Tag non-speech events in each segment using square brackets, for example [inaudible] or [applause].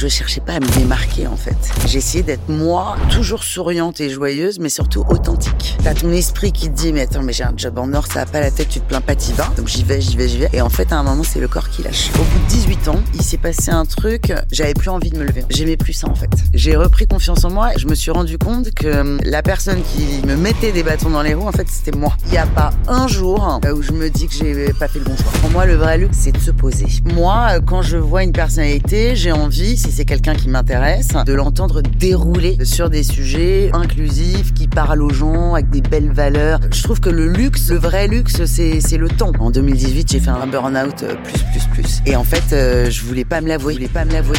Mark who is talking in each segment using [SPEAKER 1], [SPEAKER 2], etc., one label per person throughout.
[SPEAKER 1] Je cherchais pas à me démarquer en fait. J'essayais d'être moi, toujours souriante et joyeuse, mais surtout authentique. T'as ton esprit qui te dit mais attends mais j'ai un job en or, ça a pas la tête, tu te plains pas, t'y vas. Donc j'y vais, j'y vais, j'y vais. Et en fait à un moment c'est le corps qui lâche. Au bout de 18 ans, il s'est passé un truc, j'avais plus envie de me lever. J'aimais plus ça en fait. J'ai repris confiance en moi et je me suis rendu compte que hum, la personne qui me mettait des bâtons dans les roues en fait c'était moi. Il y a pas un jour où je me dis que j'ai pas fait le bon choix. Pour moi le vrai luxe c'est de se poser. Moi quand je vois une personnalité, j'ai envie quelqu'un qui m'intéresse, de l'entendre dérouler sur des sujets inclusifs, qui parlent aux gens avec des belles valeurs. Je trouve que le luxe, le vrai luxe, c'est le temps. En 2018, j'ai fait un burn-out euh, plus, plus, plus. Et en fait, euh, je voulais pas me l'avouer. Je voulais pas me l'avouer.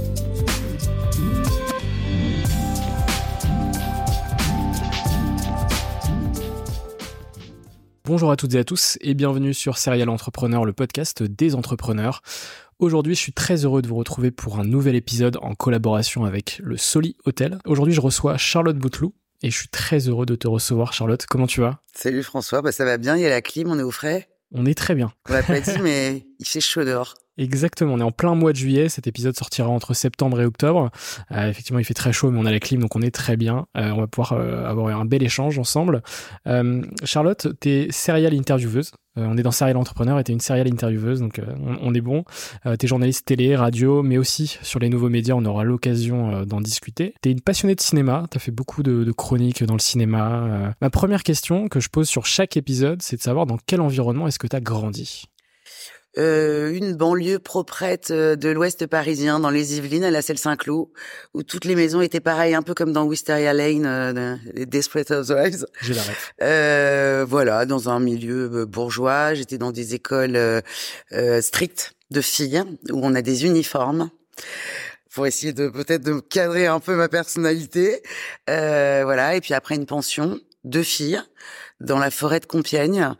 [SPEAKER 2] Bonjour à toutes et à tous et bienvenue sur Serial Entrepreneur, le podcast des entrepreneurs. Aujourd'hui, je suis très heureux de vous retrouver pour un nouvel épisode en collaboration avec le Soli Hotel. Aujourd'hui, je reçois Charlotte Bouteloup et je suis très heureux de te recevoir, Charlotte. Comment tu vas?
[SPEAKER 1] Salut François, bah ça va bien, il y a la clim, on est au frais?
[SPEAKER 2] On est très bien.
[SPEAKER 1] On l'a pas [laughs] dit, mais il fait chaud dehors.
[SPEAKER 2] Exactement, on est en plein mois de juillet, cet épisode sortira entre septembre et octobre. Euh, effectivement, il fait très chaud, mais on a la clim, donc on est très bien. Euh, on va pouvoir euh, avoir un bel échange ensemble. Charlotte, t'es serial intervieweuse. On est dans Serial Entrepreneur et t'es une serial intervieweuse, donc on, on, est bon. t'es journaliste télé, radio, mais aussi sur les nouveaux médias, on aura l'occasion d'en discuter. T'es une passionnée de cinéma, t'as fait beaucoup de, de, chroniques dans le cinéma. ma première question que je pose sur chaque épisode, c'est de savoir dans quel environnement est-ce que t'as grandi?
[SPEAKER 1] Euh, une banlieue proprette de l'ouest parisien, dans les Yvelines, à la Selle-Saint-Cloud, où toutes les maisons étaient pareilles, un peu comme dans Wisteria Lane, euh, les Desperate Housewives.
[SPEAKER 2] J'ai la
[SPEAKER 1] euh, Voilà, dans un milieu bourgeois. J'étais dans des écoles euh, strictes de filles, où on a des uniformes pour essayer de peut-être de cadrer un peu ma personnalité. Euh, voilà, et puis après une pension, deux filles dans la forêt de Compiègne.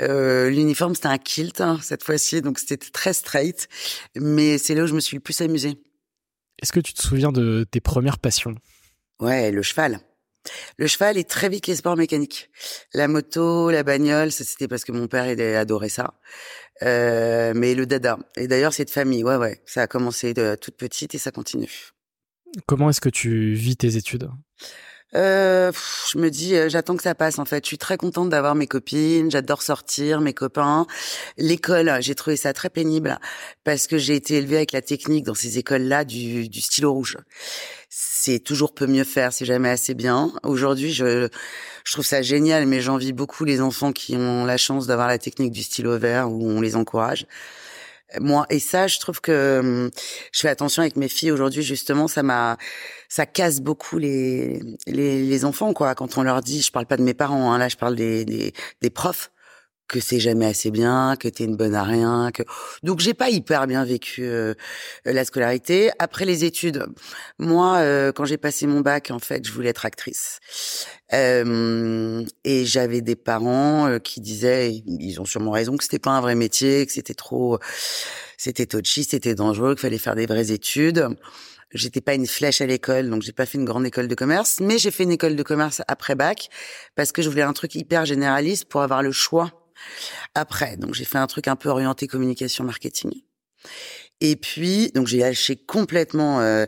[SPEAKER 1] Euh, L'uniforme, c'était un kilt hein, cette fois-ci, donc c'était très straight. Mais c'est là où je me suis le plus amusée.
[SPEAKER 2] Est-ce que tu te souviens de tes premières passions?
[SPEAKER 1] Ouais, le cheval. Le cheval et très vite les sports mécaniques. La moto, la bagnole, ça c'était parce que mon père il adorait ça. Euh, mais le dada. Et d'ailleurs, c'est de famille. Ouais, ouais. Ça a commencé de toute petite et ça continue.
[SPEAKER 2] Comment est-ce que tu vis tes études?
[SPEAKER 1] Euh, je me dis, euh, j'attends que ça passe en fait. Je suis très contente d'avoir mes copines, j'adore sortir, mes copains. L'école, j'ai trouvé ça très pénible parce que j'ai été élevée avec la technique dans ces écoles-là du, du stylo rouge. C'est toujours peu mieux faire, c'est jamais assez bien. Aujourd'hui, je, je trouve ça génial, mais j'envie beaucoup les enfants qui ont la chance d'avoir la technique du stylo vert où on les encourage. Moi. Et ça je trouve que hum, je fais attention avec mes filles aujourd'hui justement ça m'a ça casse beaucoup les, les, les enfants quoi. Quand on leur dit je parle pas de mes parents hein, là je parle des, des, des profs que c'est jamais assez bien, que t'es une bonne à rien, que donc j'ai pas hyper bien vécu euh, la scolarité. Après les études, moi euh, quand j'ai passé mon bac, en fait, je voulais être actrice. Euh, et j'avais des parents euh, qui disaient, ils ont sûrement raison, que c'était pas un vrai métier, que c'était trop, c'était touchy, c'était dangereux, qu'il fallait faire des vraies études. J'étais pas une flèche à l'école, donc j'ai pas fait une grande école de commerce, mais j'ai fait une école de commerce après bac parce que je voulais un truc hyper généraliste pour avoir le choix après. Donc j'ai fait un truc un peu orienté communication marketing. Et puis donc j'ai lâché complètement euh,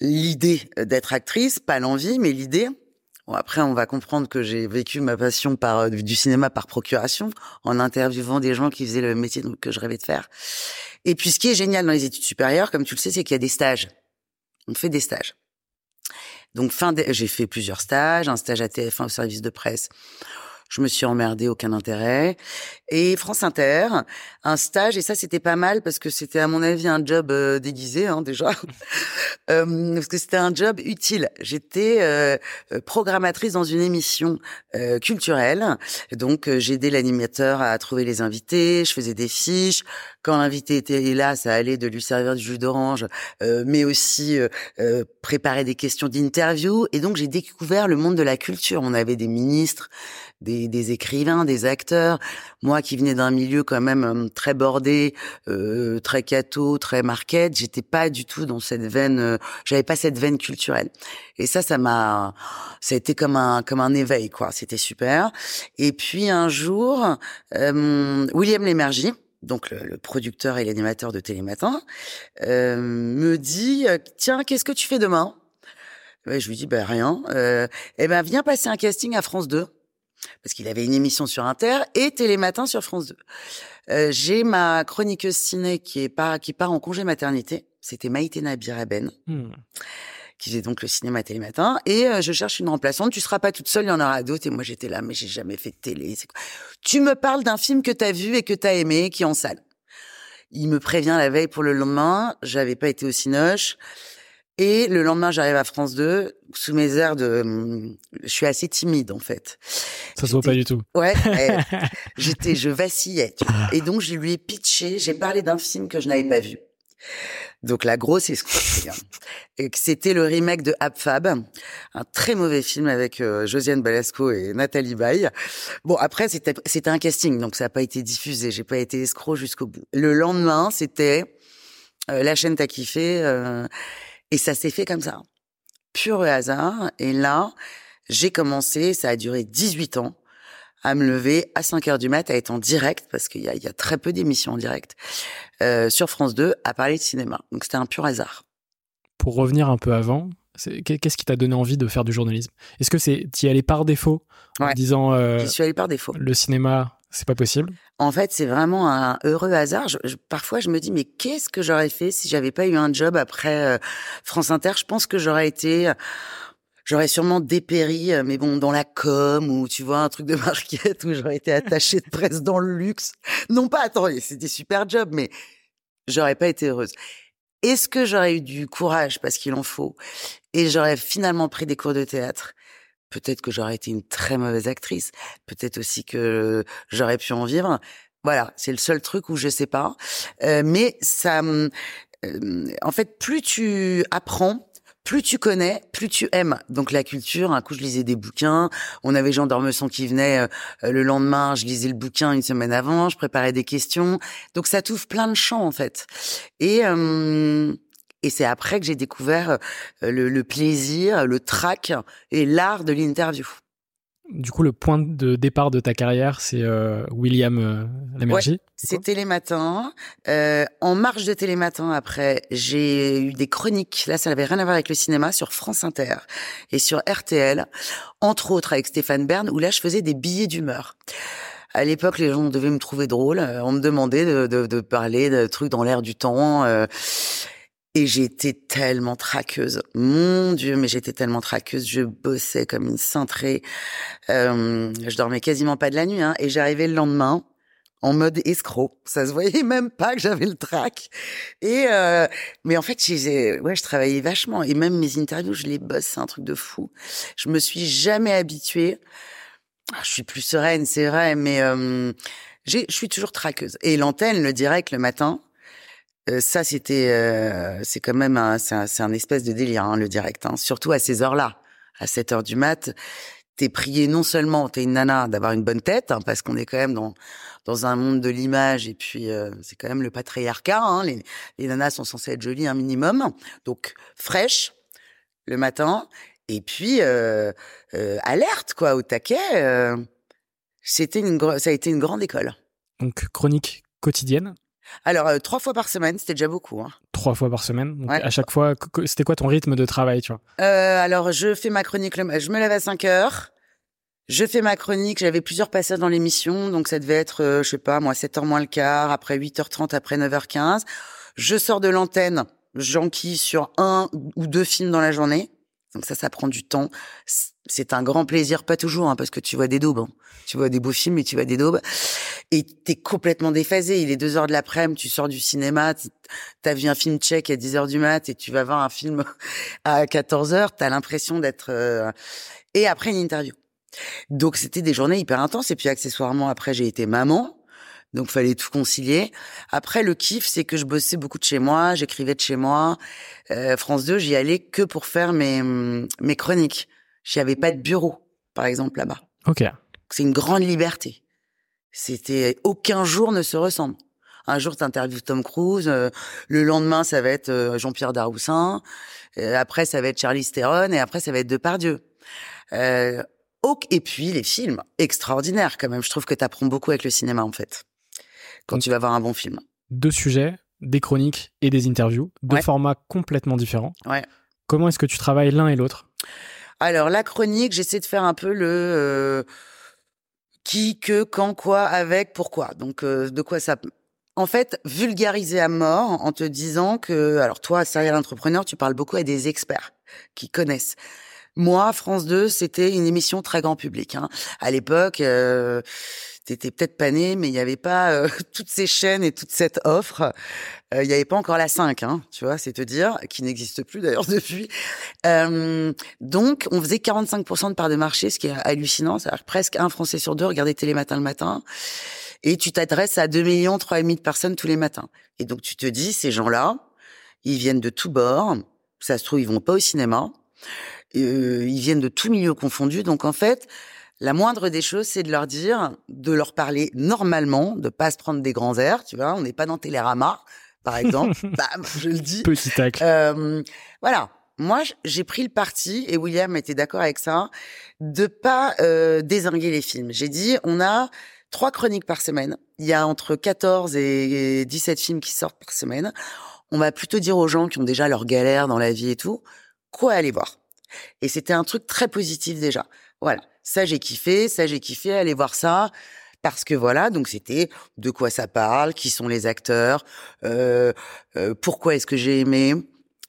[SPEAKER 1] l'idée d'être actrice, pas l'envie, mais l'idée. Bon, après, on va comprendre que j'ai vécu ma passion par euh, du cinéma par procuration, en interviewant des gens qui faisaient le métier que je rêvais de faire. Et puis, ce qui est génial dans les études supérieures, comme tu le sais, c'est qu'il y a des stages. On fait des stages. Donc, fin, j'ai fait plusieurs stages, un stage à TF1 au service de presse je me suis emmerdée, aucun intérêt. Et France Inter, un stage, et ça c'était pas mal parce que c'était à mon avis un job euh, déguisé hein, déjà, [laughs] euh, parce que c'était un job utile. J'étais euh, programmatrice dans une émission culturelle, donc j'aidais l'animateur à trouver les invités, je faisais des fiches. Quand l'invité était là, ça allait de lui servir du jus d'orange, mais aussi préparer des questions d'interview. Et donc j'ai découvert le monde de la culture. On avait des ministres, des, des, écrivains, des acteurs. Moi qui venais d'un milieu quand même euh, très bordé, euh, très catho, très market, j'étais pas du tout dans cette veine, euh, j'avais pas cette veine culturelle. Et ça, ça m'a, ça a été comme un comme un éveil quoi. C'était super. Et puis un jour, euh, William Lémergie, donc le, producteur et l'animateur de Télématin, euh, me dit tiens qu'est-ce que tu fais demain? Je lui dis ben rien. Euh, eh ben viens passer un casting à France 2 parce qu'il avait une émission sur Inter et Télématin sur France 2. Euh, j'ai ma chroniqueuse ciné qui est pas qui part en congé maternité. C'était Maïté Nabiraben. Hmm. qui faisait donc le cinéma Télématin et euh, je cherche une remplaçante. Tu seras pas toute seule, il y en aura d'autres. Et moi j'étais là, mais j'ai jamais fait de télé. Quoi? Tu me parles d'un film que tu as vu et que tu as aimé, qui est en salle. Il me prévient la veille pour le lendemain. J'avais pas été au Cinoche. Et le lendemain, j'arrive à France 2 sous mes airs de, hum, je suis assez timide en fait.
[SPEAKER 2] Ça se voit pas du tout. [laughs]
[SPEAKER 1] Ouais, j'étais, je vacillais. Et donc je lui ai pitché, j'ai parlé d'un film que je n'avais pas vu. Donc la grosse escroquerie. Hein. C'était le remake de Abfab, un très mauvais film avec euh, Josiane Balasco et Nathalie Baye. Bon après c'était c'était un casting donc ça n'a pas été diffusé, j'ai pas été escroc jusqu'au bout. Le lendemain c'était euh, la chaîne t'a kiffé euh, et ça s'est fait comme ça. Pur hasard. Et là, j'ai commencé, ça a duré 18 ans, à me lever à 5 heures du mat, à être en direct, parce qu'il y a, très peu d'émissions en direct, euh, sur France 2, à parler de cinéma. Donc c'était un pur hasard.
[SPEAKER 2] Pour revenir un peu avant, qu'est-ce qui t'a donné envie de faire du journalisme? Est-ce que c'est y allais par défaut en disant euh,
[SPEAKER 1] J'y suis allé par défaut.
[SPEAKER 2] Le cinéma, c'est pas possible
[SPEAKER 1] En fait, c'est vraiment un heureux hasard. parfois, je me dis, mais qu'est-ce que j'aurais fait si j'avais pas eu un job après euh, France Inter? Je pense que j'aurais été j'aurais sûrement dépéri, euh, mais bon, dans la com ou tu vois un truc de [laughs] market où j'aurais été attachée de presse dans le luxe. Non pas, attends, c'était super job, mais j'aurais pas été heureuse. Est-ce que j'aurais eu du courage? Parce qu'il en faut et j'aurais finalement pris des cours de théâtre Peut-être que j'aurais été une très mauvaise actrice. Peut-être aussi que j'aurais pu en vivre. Voilà, c'est le seul truc où je sais pas. Euh, mais ça, euh, en fait, plus tu apprends, plus tu connais, plus tu aimes. Donc la culture, un coup je lisais des bouquins, on avait Jean d'Ormesson qui venait euh, le lendemain, je lisais le bouquin une semaine avant, je préparais des questions. Donc ça t'ouvre plein de champs en fait. Et et c'est après que j'ai découvert euh, le, plaisir, le trac et l'art de l'interview.
[SPEAKER 2] Du coup, le point de départ de ta carrière, c'est euh, William euh, Lamergie.
[SPEAKER 1] c'est Télématin. Euh, en marge de Télématin, après, j'ai eu des chroniques. Là, ça n'avait rien à voir avec le cinéma sur France Inter et sur RTL, entre autres avec Stéphane Bern, où là, je faisais des billets d'humeur. À l'époque, les gens devaient me trouver drôle. On me demandait de, de, de parler de trucs dans l'air du temps. Et j'étais tellement traqueuse. Mon Dieu, mais j'étais tellement traqueuse. Je bossais comme une cintrée. Euh, je dormais quasiment pas de la nuit. Hein, et j'arrivais le lendemain en mode escroc. Ça se voyait même pas que j'avais le trac. Et euh, mais en fait, ouais, je travaillais vachement. Et même mes interviews, je les bosse, c'est un truc de fou. Je me suis jamais habituée. Ah, je suis plus sereine, c'est vrai, mais euh, je suis toujours traqueuse. Et l'antenne, le direct, le matin, euh, ça, c'était, euh, c'est quand même un, c'est un, un, espèce de délire, hein, le direct. Hein. Surtout à ces heures-là, à 7 heures du mat, t'es prié non seulement, t'es une nana, d'avoir une bonne tête, hein, parce qu'on est quand même dans dans un monde de l'image, et puis euh, c'est quand même le patriarcat. Hein, les, les nanas sont censées être jolies un minimum, donc fraîche le matin, et puis euh, euh, alerte quoi, au taquet. c'était une, ça a été une grande école.
[SPEAKER 2] Donc chronique quotidienne
[SPEAKER 1] alors, euh, trois fois par semaine, c'était déjà beaucoup. Hein.
[SPEAKER 2] Trois fois par semaine Donc, À chaque fois, c'était quoi ton rythme de travail tu vois?
[SPEAKER 1] Euh, Alors, je fais ma chronique, je me lève à 5 heures. Je fais ma chronique, j'avais plusieurs passages dans l'émission, donc ça devait être, euh, je sais pas, moi, 7h moins le quart, après 8h30, après 9h15. Je sors de l'antenne, j'enquille sur un ou deux films dans la journée. Donc ça, ça prend du temps. C'est un grand plaisir, pas toujours, hein, parce que tu vois des daubes. Hein. Tu vois des beaux films, mais tu vois des daubes. Et t'es complètement déphasé. Il est deux heures de l'après-midi, tu sors du cinéma, t'as vu un film tchèque à 10 heures du mat et tu vas voir un film [laughs] à 14 heures. T'as l'impression d'être... Euh, et après, une interview. Donc c'était des journées hyper intenses. Et puis accessoirement, après, j'ai été maman. Donc fallait tout concilier. Après le kiff, c'est que je bossais beaucoup de chez moi, j'écrivais de chez moi. Euh, France 2, j'y allais que pour faire mes mes chroniques. J'y avais pas de bureau, par exemple là-bas.
[SPEAKER 2] Ok.
[SPEAKER 1] C'est une grande liberté. C'était aucun jour ne se ressemble. Un jour, tu interviews Tom Cruise. Euh, le lendemain, ça va être euh, Jean-Pierre Daroussin. après, ça va être Charlie Theron. Et après, ça va être Depardieu. Euh, et puis, les films. Extraordinaires, quand même. Je trouve que tu apprends beaucoup avec le cinéma, en fait quand tu vas voir un bon film.
[SPEAKER 2] Deux sujets, des chroniques et des interviews, deux formats complètement différents.
[SPEAKER 1] Ouais.
[SPEAKER 2] Comment est-ce que tu travailles l'un et l'autre?
[SPEAKER 1] Alors la chronique, j'essaie de faire un peu le euh, qui, que, quand, quoi, avec, pourquoi. Donc euh, de quoi ça en fait, vulgariser à mort en te disant que, alors toi, serial entrepreneur, tu parles beaucoup à des experts qui connaissent. Moi, France 2, c'était une émission très grand public. Hein. À l'époque, euh, t'étais peut-être pas né, mais il n'y avait pas euh, [laughs] toutes ces chaînes et toute cette offre. Euh, il n'y avait pas encore la 5, hein, tu vois, c'est te dire, qui n'existe plus d'ailleurs [laughs] depuis. Euh, donc, on faisait 45% de part de marché, ce qui est hallucinant. C'est-à-dire presque un Français sur deux regardait Télématin le matin. Et tu t'adresses à 2 millions, 3 de personnes tous les matins. Et donc, tu te dis, ces gens-là, ils viennent de tous bords. Ça se trouve, ils vont pas au cinéma. Euh, ils viennent de tous milieux confondus. Donc, en fait, la moindre des choses, c'est de leur dire, de leur parler normalement, de pas se prendre des grands airs, tu vois. On n'est pas dans Télérama, par exemple. [laughs] Bam, je le dis.
[SPEAKER 2] Petit tac.
[SPEAKER 1] Euh, voilà. Moi, j'ai pris le parti, et William était d'accord avec ça, de pas euh, désinguer les films. J'ai dit, on a trois chroniques par semaine. Il y a entre 14 et 17 films qui sortent par semaine. On va plutôt dire aux gens qui ont déjà leur galère dans la vie et tout, quoi aller voir. Et c'était un truc très positif déjà. Voilà ça j'ai kiffé, ça j'ai kiffé, allez voir ça. Parce que voilà, donc c'était de quoi ça parle, qui sont les acteurs, euh, euh, pourquoi est-ce que j'ai aimé.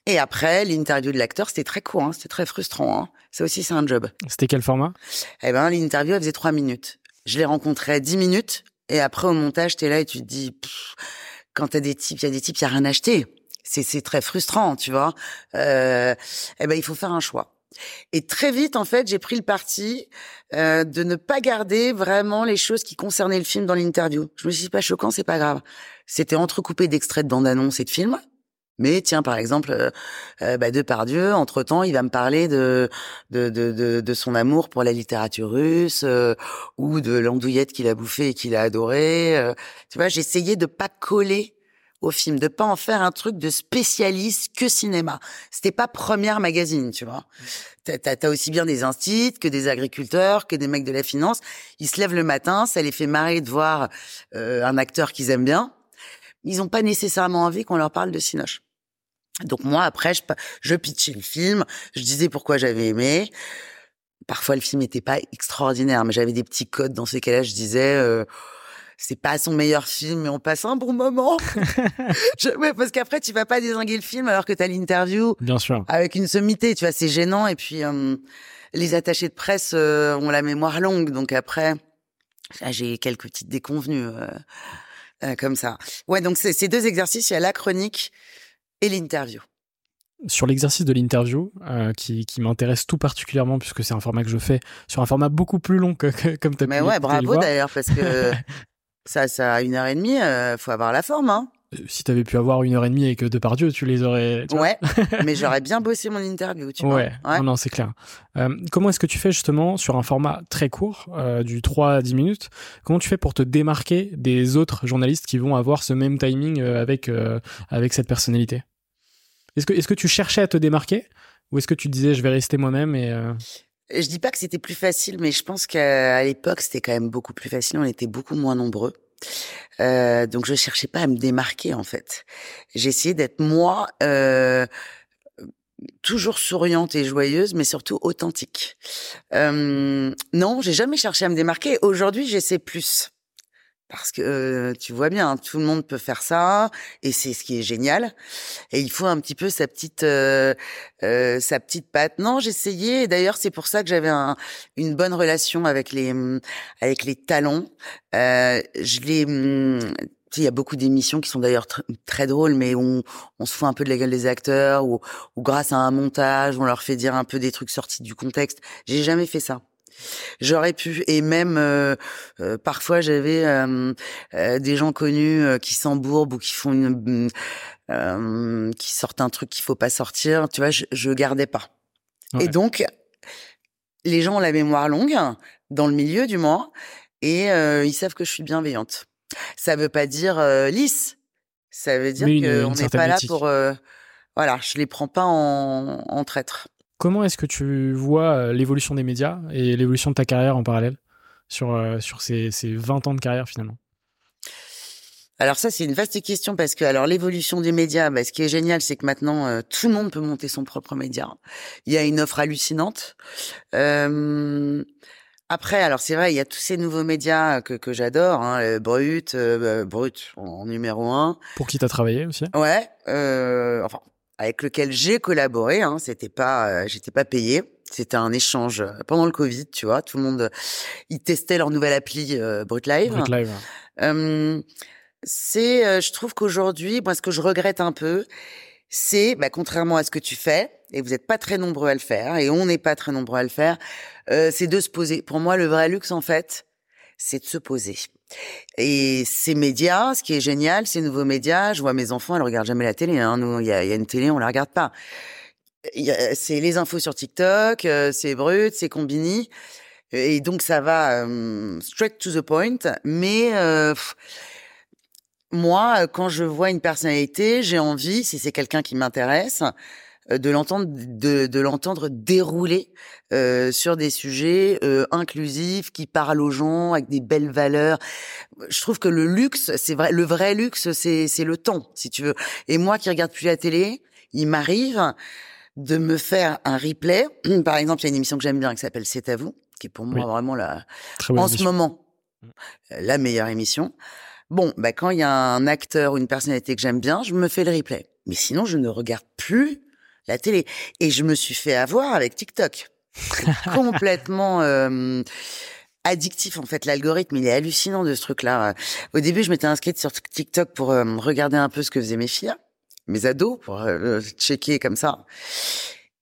[SPEAKER 1] Et après, l'interview de l'acteur, c'était très court, hein, c'était très frustrant. Hein. Ça aussi, c'est un job.
[SPEAKER 2] C'était quel format?
[SPEAKER 1] Eh ben, l'interview, elle faisait trois minutes. Je l'ai rencontré dix minutes, et après, au montage, t'es là et tu te dis, pff, quand t'as des types, il y a des types, il y a rien acheté. C'est, c'est très frustrant, tu vois. Euh, eh ben, il faut faire un choix. Et très vite, en fait, j'ai pris le parti euh, de ne pas garder vraiment les choses qui concernaient le film dans l'interview. Je me suis dit, pas choquant, c'est pas grave. C'était entrecoupé d'extraits de bandes-annonces et de films. Mais tiens, par exemple, euh, euh bah, Depardieu, entre-temps, il va me parler de de, de, de, son amour pour la littérature russe euh, ou de l'andouillette qu'il a bouffée et qu'il a adoré. Euh. tu vois, j'essayais de pas coller au film, de pas en faire un truc de spécialiste que cinéma. C'était pas première magazine, tu vois. T'as as aussi bien des instituts que des agriculteurs, que des mecs de la finance. Ils se lèvent le matin, ça les fait marrer de voir euh, un acteur qu'ils aiment bien. Ils ont pas nécessairement envie qu'on leur parle de Cinoche. Donc moi, après, je, je pitchais le film, je disais pourquoi j'avais aimé. Parfois, le film n'était pas extraordinaire, mais j'avais des petits codes dans ces cas-là. Je disais, euh, c'est pas son meilleur film, mais on passe un bon moment. [laughs] je, parce qu'après, tu vas pas désinguer le film alors que tu as l'interview.
[SPEAKER 2] Bien sûr.
[SPEAKER 1] Avec une sommité, tu vois, c'est gênant. Et puis, euh, les attachés de presse euh, ont la mémoire longue. Donc après, Ah, j'ai quelques petites déconvenues euh, comme ça. Ouais, donc c'est ces deux exercices, il y a la chronique et l'interview.
[SPEAKER 2] Sur l'exercice de l'interview, euh, qui, qui m'intéresse tout particulièrement puisque c'est un format que je fais sur un format beaucoup plus long que, que comme tu as
[SPEAKER 1] Mais
[SPEAKER 2] pu
[SPEAKER 1] ouais, bravo d'ailleurs, parce que [laughs] ça, ça a une heure et demie, euh, faut avoir la forme, hein.
[SPEAKER 2] Euh, Si tu avais pu avoir une heure et demie avec Depardieu, tu les aurais. tu.
[SPEAKER 1] Ouais, [laughs] mais j'aurais bien bossé mon interview, tu
[SPEAKER 2] ouais,
[SPEAKER 1] vois.
[SPEAKER 2] non, non, c'est clair. Euh, comment est-ce que tu fais justement sur un format très court, euh, du 3 à 10 minutes? Comment tu fais pour te démarquer des autres journalistes qui vont avoir ce même timing euh, avec, euh, avec cette personnalité? Est-ce que, que tu cherchais à te démarquer? Ou est-ce que tu te disais je vais rester moi-même et euh,
[SPEAKER 1] Je dis pas que c'était plus facile, mais je pense qu'à l'époque, c'était quand même beaucoup plus facile. On était beaucoup moins nombreux. Euh, donc, je cherchais pas à me démarquer, en fait. J'essayais d'être moi, euh, toujours souriante et joyeuse, mais surtout authentique. Euh, non, j'ai jamais cherché à me démarquer. Aujourd'hui, j'essaie plus. Parce que tu vois bien, hein, tout le monde peut faire ça, et c'est ce qui est génial. Et il faut un petit peu sa petite, euh, euh, sa petite patte. Non, j'essayais. D'ailleurs, c'est pour ça que j'avais un- une bonne relation avec les, hum, avec les talents. Euh, je les, sais, il y a beaucoup d'émissions qui sont d'ailleurs tr- très drôles, mais on, on se fout un peu de la gueule des acteurs, ou, ou grâce à un montage, on leur fait dire un peu des trucs sortis du contexte. J'ai jamais fait ça. J'aurais pu, et même euh, euh, parfois j'avais euh, euh, des gens connus euh, qui s'embourbent ou qui font une, euh, qui sortent un truc qu'il faut pas sortir. Tu vois, je, je gardais pas.
[SPEAKER 2] Ouais.
[SPEAKER 1] Et donc, les gens ont la mémoire longue dans le milieu du moins, et euh, ils savent que je suis bienveillante. Ça veut pas dire euh, lisse. Ça veut dire qu'on n'est pas là pour. euh, voilà, je les prends pas en, en traître.
[SPEAKER 2] Comment est-ce que tu vois euh, l'évolution des médias et l'évolution de ta carrière en parallèle sur, euh, sur ces, ces 20 ans de carrière finalement?
[SPEAKER 1] Alors ça, c'est une vaste question parce que alors l'évolution des médias, bah, ce qui est génial, c'est que maintenant euh, tout le monde peut monter son propre média. Il y a une offre hallucinante. Euh, après, alors c'est vrai, il y a tous ces nouveaux médias que, que j'adore, hein, Brut, euh, euh, Brut en, en numéro un.
[SPEAKER 2] Pour qui t'as travaillé aussi?
[SPEAKER 1] Ouais, enfin avec lequel j'ai collaboré. Hein, c'était pas, euh, j'étais pas payé. C'était un échange euh, pendant le Covid, tu vois. Tout le monde, euh, ils testaient leur nouvelle appli euh, Brut Live.
[SPEAKER 2] Brut Live.
[SPEAKER 1] Euh, c'est, euh, je trouve qu'aujourd'hui, moi, ce que je regrette un peu, c'est, bah, contrairement à ce que tu fais, et vous n'êtes pas très nombreux à le faire, et on n'est pas très nombreux à le faire, euh, c'est de se poser. Pour moi, le vrai luxe, en fait, c'est de se poser. Et ces médias, ce qui est génial, ces nouveaux médias, je vois mes enfants, elles regardent jamais la télé. Hein. Nous, il y a, une télé, on la regarde pas. C'est les infos sur TikTok, euh, c'est brut, c'est combini. Et donc ça va euh, straight to the point. Mais euh, moi, euh, quand je vois une personnalité, j'ai envie, si c'est quelqu'un qui m'intéresse, de l'entendre de, de l'entendre dérouler euh, sur des sujets euh, inclusifs qui parlent aux gens avec des belles valeurs. Je trouve que le luxe, c'est vrai, le vrai luxe, c'est c'est le temps, si tu veux. Et moi qui regarde plus la télé, il m'arrive de me faire un replay. [clears throat] Par exemple, il y a une émission que j'aime bien qui s'appelle C'est à vous, qui est pour moi
[SPEAKER 2] Oui.
[SPEAKER 1] vraiment la
[SPEAKER 2] Très
[SPEAKER 1] en ce moment euh, la meilleure émission. Bon, bah quand il y a un acteur ou une personnalité que j'aime bien, je me fais le replay. Mais sinon, je ne regarde plus la télé. Et je me suis fait avoir avec TikTok. [laughs] Complètement euh, addictif en fait. L'algorithme, il est hallucinant de ce truc-là. Au début, je m'étais inscrite sur TikTok pour euh, regarder un peu ce que faisaient mes filles, mes ados, pour euh, checker comme ça.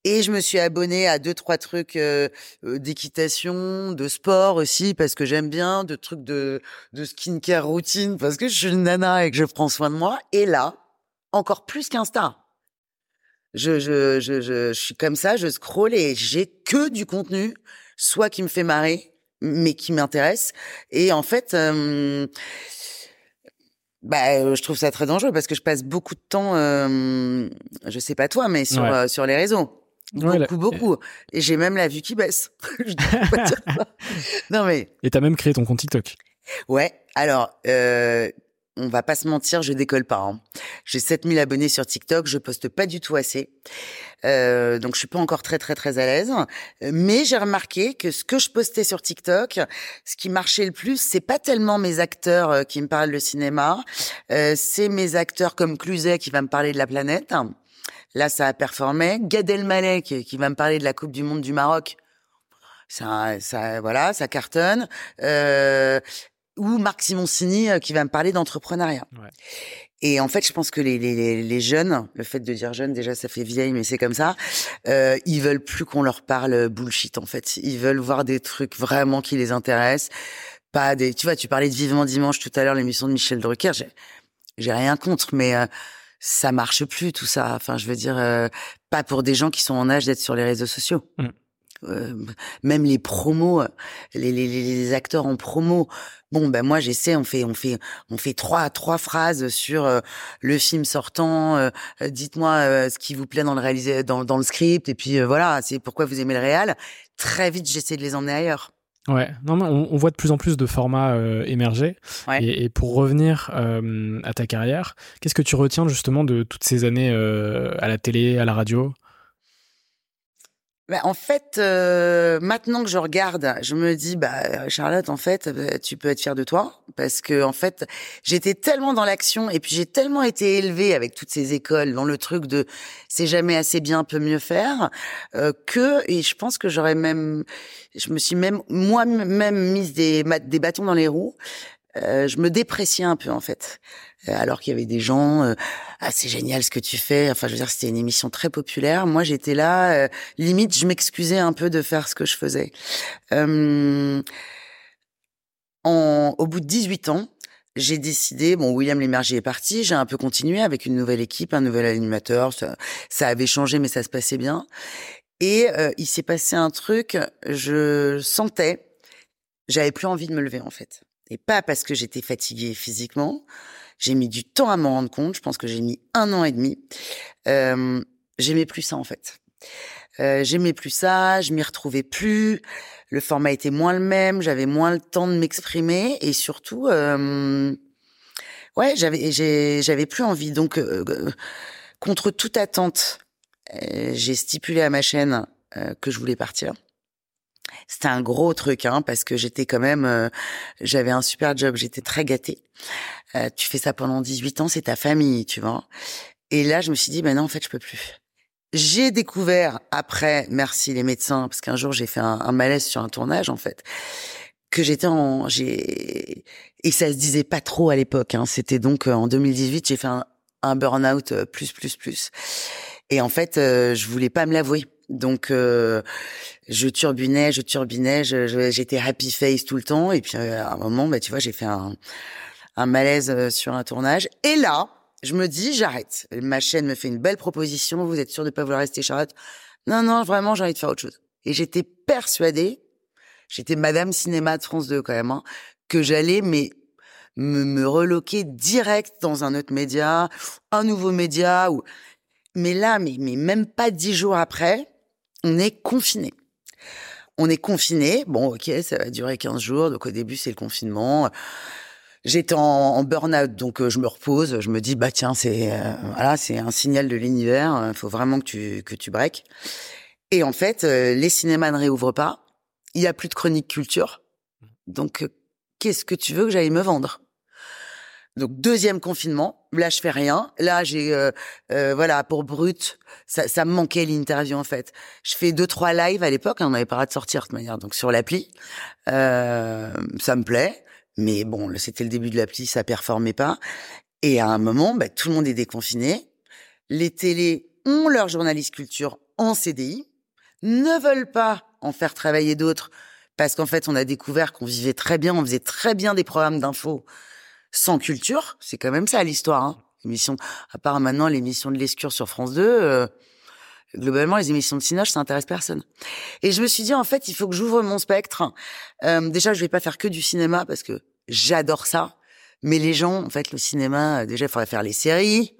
[SPEAKER 1] Et je me suis abonnée à deux trois trucs euh, d'équitation, de sport aussi parce que j'aime bien, de trucs de de skincare routine parce que je suis une nana et que je prends soin de moi. Et là, encore plus qu'Insta. Je, je, je, je, je suis comme ça, je scrolle et j'ai que du contenu, soit qui me fait marrer, mais qui m'intéresse. Et en fait, euh, bah, je trouve ça très dangereux parce que je passe beaucoup de temps, euh, je sais pas toi, mais sur,
[SPEAKER 2] Ouais.
[SPEAKER 1] euh, sur les réseaux. Beaucoup, beaucoup. Et j'ai même la vue qui baisse. [laughs] Je pas [laughs] non, mais
[SPEAKER 2] Et t'as même créé ton compte TikTok.
[SPEAKER 1] Ouais, alors, euh, on va pas se mentir, je décolle pas. Hein. J'ai 7000 abonnés sur TikTok, je poste pas du tout assez. Euh, donc, je suis pas encore très, très, très à l'aise. Mais j'ai remarqué que ce que je postais sur TikTok, ce qui marchait le plus, c'est pas tellement mes acteurs euh, qui me parlent de cinéma, euh, c'est mes acteurs comme Cluzet qui va me parler de la planète. Là, ça a performé. Gad Elmaleh qui, qui va me parler de la Coupe du Monde du Maroc. ça, ça, voilà, ça cartonne. Euh, ou Marc Simoncini euh, qui va me parler d'entrepreneuriat. Ouais. Et en fait, je pense que les, les, les, jeunes, le fait de dire jeune, déjà, ça fait vieille, mais c'est comme ça. Euh, ils veulent plus qu'on leur parle bullshit. En fait, ils veulent voir des trucs vraiment qui les intéressent. Pas des. Tu vois, tu parlais de Vivement Dimanche tout à l'heure, l'émission de Michel Drucker. J'ai, j'ai rien contre, mais euh, ça marche plus tout ça. Enfin, je veux dire, euh, pas pour des gens qui sont en âge d'être sur les réseaux sociaux. Mmh. Euh, même les promos, les, les, les, acteurs en promo. Bon, ben moi j'essaie, on fait, on fait, on fait trois trois phrases sur euh, le film sortant. Euh, dites-moi ce qui vous plaît dans le réalisé, dans, dans le script, et puis voilà, c'est pourquoi vous aimez le réal. Très vite, j'essaie de les emmener ailleurs.
[SPEAKER 2] Ouais, non, on, on, voit de plus en plus de formats émerger. Et, et, pour revenir à ta carrière, qu'est-ce que tu retiens justement de toutes ces années à la télé, à la radio?
[SPEAKER 1] Bah, en fait, euh, maintenant que je regarde, je me dis, bah Charlotte, en fait, euh, tu peux être fière de toi parce que en fait, j'étais tellement dans l'action et puis j'ai tellement été élevée avec toutes ces écoles dans le truc de c'est jamais assez bien, peut mieux faire euh, que et je pense que j'aurais même, je me suis même moi-même mise des des bâtons dans les roues. Je me dépréciais un peu en fait. Euh, alors qu'il y avait des gens euh, ah c'est génial ce que tu fais enfin je veux dire c'était une émission très populaire moi j'étais là euh, limite je m'excusais un peu de faire ce que je faisais en, au bout de 18 ans j'ai décidé, bon, William Lémergie est parti, j'ai un peu continué avec une nouvelle équipe, un nouvel animateur, ça, ça avait changé, mais ça se passait bien. Et il s'est passé un truc, je sentais, j'avais plus envie de me lever en fait. Pas parce que j'étais fatiguée physiquement, j'ai mis du temps à m'en rendre compte. Je pense que j'ai mis un an et demi. J'aimais plus ça en fait. J'aimais plus ça, je m'y retrouvais plus. Le format était moins le même, j'avais moins le temps de m'exprimer et surtout, ouais, j'avais j'avais plus envie. Donc, contre toute attente, j'ai stipulé à ma chaîne que je voulais partir. C'était un gros truc, hein, parce que j'étais quand même, euh, j'avais un super job, j'étais très gâtée. Euh, tu fais ça pendant 18 ans, c'est ta famille, tu vois. Et là, je me suis dit, ben non, en fait, je peux plus. J'ai découvert après, merci les médecins, parce qu'un jour j'ai fait un, malaise sur un tournage en fait, que j'étais en, j'ai et ça se disait pas trop à l'époque. Hein. C'était donc euh, en 2018, j'ai fait un, burn-out plus plus plus. Et en fait, je voulais pas me l'avouer. Donc, euh, je turbinais, je turbinais, j'étais happy face tout le temps. Et puis, euh, à un moment, bah, tu vois, j'ai fait un, un malaise euh, sur un tournage. Et là, je me dis, j'arrête. Ma chaîne me fait une belle proposition. Vous êtes sûr de pas vouloir rester, Charlotte? Non, non, vraiment, j'ai envie de faire autre chose. Et j'étais persuadée, j'étais Madame Cinéma de France 2 quand même, hein, que j'allais, mais me, me reloquer direct dans un autre média, un nouveau média. Ou... Mais là, mais, mais même pas dix jours après, on est confiné. On est confiné. Bon, ok, ça va durer 15 jours. Donc au début, c'est le confinement. J'étais en, burn-out, donc euh, je me repose. Je me dis, bah tiens, c'est euh, voilà, c'est un signal de l'univers. Il faut vraiment que tu que tu breaks. Et en fait, euh, les cinémas ne réouvrent pas. Il y a plus de chronique culture. Donc, qu'est-ce que tu veux que j'aille me vendre? Donc deuxième confinement, là je fais rien. Là j'ai euh, euh, voilà pour brut, ça, ça me manquait l'interview en fait. Je fais deux trois lives à l'époque, hein, on n'avait pas le de sortir de toute manière, donc sur l'appli, euh, ça me plaît. Mais bon, c'était le début de l'appli, ça performait pas. Et à un moment, bah, tout le monde est déconfiné. Les télés ont leur journaliste culture en CDI, ne veulent pas en faire travailler d'autres parce qu'en fait, on a découvert qu'on vivait très bien, on faisait très bien des programmes d'infos sans culture, c'est quand même ça l'histoire. Hein. À part maintenant l'émission de l'Escure sur France 2, euh, globalement les émissions de Cinoche, ça intéresse personne. Et je me suis dit en fait, il faut que j'ouvre mon spectre. Euh, déjà, je vais pas faire que du cinéma parce que j'adore ça. Mais les gens, en fait, le cinéma, euh, déjà, il faudrait faire les séries.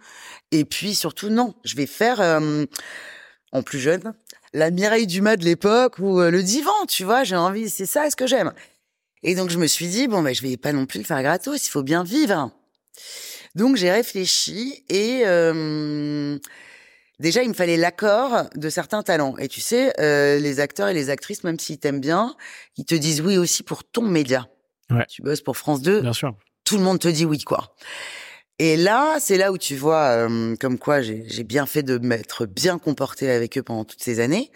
[SPEAKER 1] Et puis surtout, non, je vais faire euh, en plus jeune la Mireille Dumas de l'époque ou le divan, tu vois. J'ai envie, c'est ça, ce que j'aime? Et donc je me suis dit bon ben je vais pas non plus le faire gratos, il faut bien vivre. Donc j'ai réfléchi et euh, déjà il me fallait l'accord de certains talents. Et tu sais, euh, les acteurs et les actrices, même s'ils t'aiment bien, ils te disent oui aussi pour ton média.
[SPEAKER 2] Ouais.
[SPEAKER 1] Tu bosses pour France 2.
[SPEAKER 2] Bien sûr.
[SPEAKER 1] Tout le monde te dit oui quoi. Et là, c'est là où tu vois euh, comme quoi j'ai bien fait de m'être bien comporté avec eux pendant toutes ces années.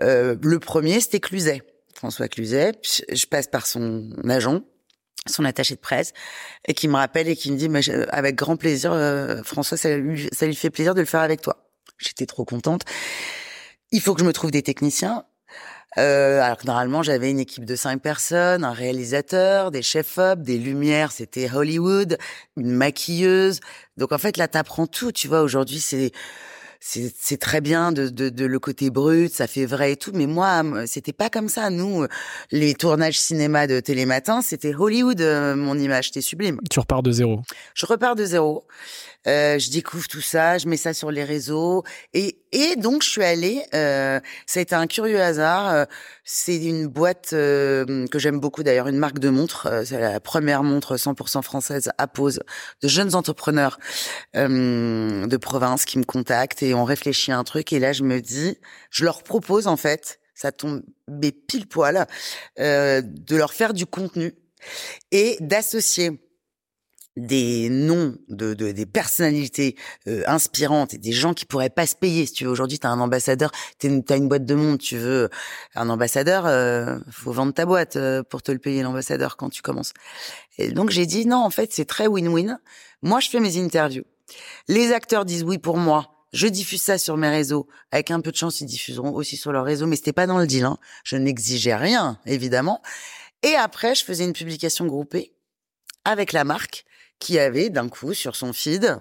[SPEAKER 1] Euh, le premier, c'était Cluzet. François Cluzet. Je passe par son agent, son attaché de presse, et qui me rappelle et qui me dit, mais avec grand plaisir, euh, François, ça lui, fait plaisir de le faire avec toi. J'étais trop contente. Il faut que je me trouve des techniciens. Euh, alors que normalement, j'avais une équipe de cinq personnes, un réalisateur, des chefs-op, des lumières, c'était Hollywood, une maquilleuse. Donc en fait, là, t'apprends tout. Tu vois, aujourd'hui, c'est c'est très bien de, de, de, le côté brut, ça fait vrai et tout. Mais moi, c'était pas comme ça. Nous, les tournages cinéma de Télématin, c'était Hollywood, euh, mon image, c'était sublime.
[SPEAKER 2] Tu repars de zéro.
[SPEAKER 1] Je repars de zéro. Euh, je découvre tout ça, je mets ça sur les réseaux et et donc je suis allée. Euh, ça a été un curieux hasard. Euh, c'est une boîte euh, que j'aime beaucoup d'ailleurs, une marque de montres. c'est la première montre 100% française à pose de jeunes entrepreneurs de province qui me contactent et on réfléchit à un truc et là je me dis, je leur propose en fait, ça tombe pile poil, de leur faire du contenu et d'associer des noms de, de des personnalités euh, inspirantes et des gens qui pourraient pas se payer si tu veux aujourd'hui tu as un ambassadeur tu as une boîte de monde tu veux un ambassadeur euh, faut vendre ta boîte euh, pour te le payer l'ambassadeur quand tu commences et donc j'ai dit non en fait c'est très win-win moi je fais mes interviews les acteurs disent oui pour moi je diffuse ça sur mes réseaux. Avec un peu de chance, ils diffuseront aussi sur leur réseau, mais c'était pas dans le deal. Hein. Je n'exigeais rien, évidemment. Et après, je faisais une publication groupée avec la marque qui avait d'un coup sur son feed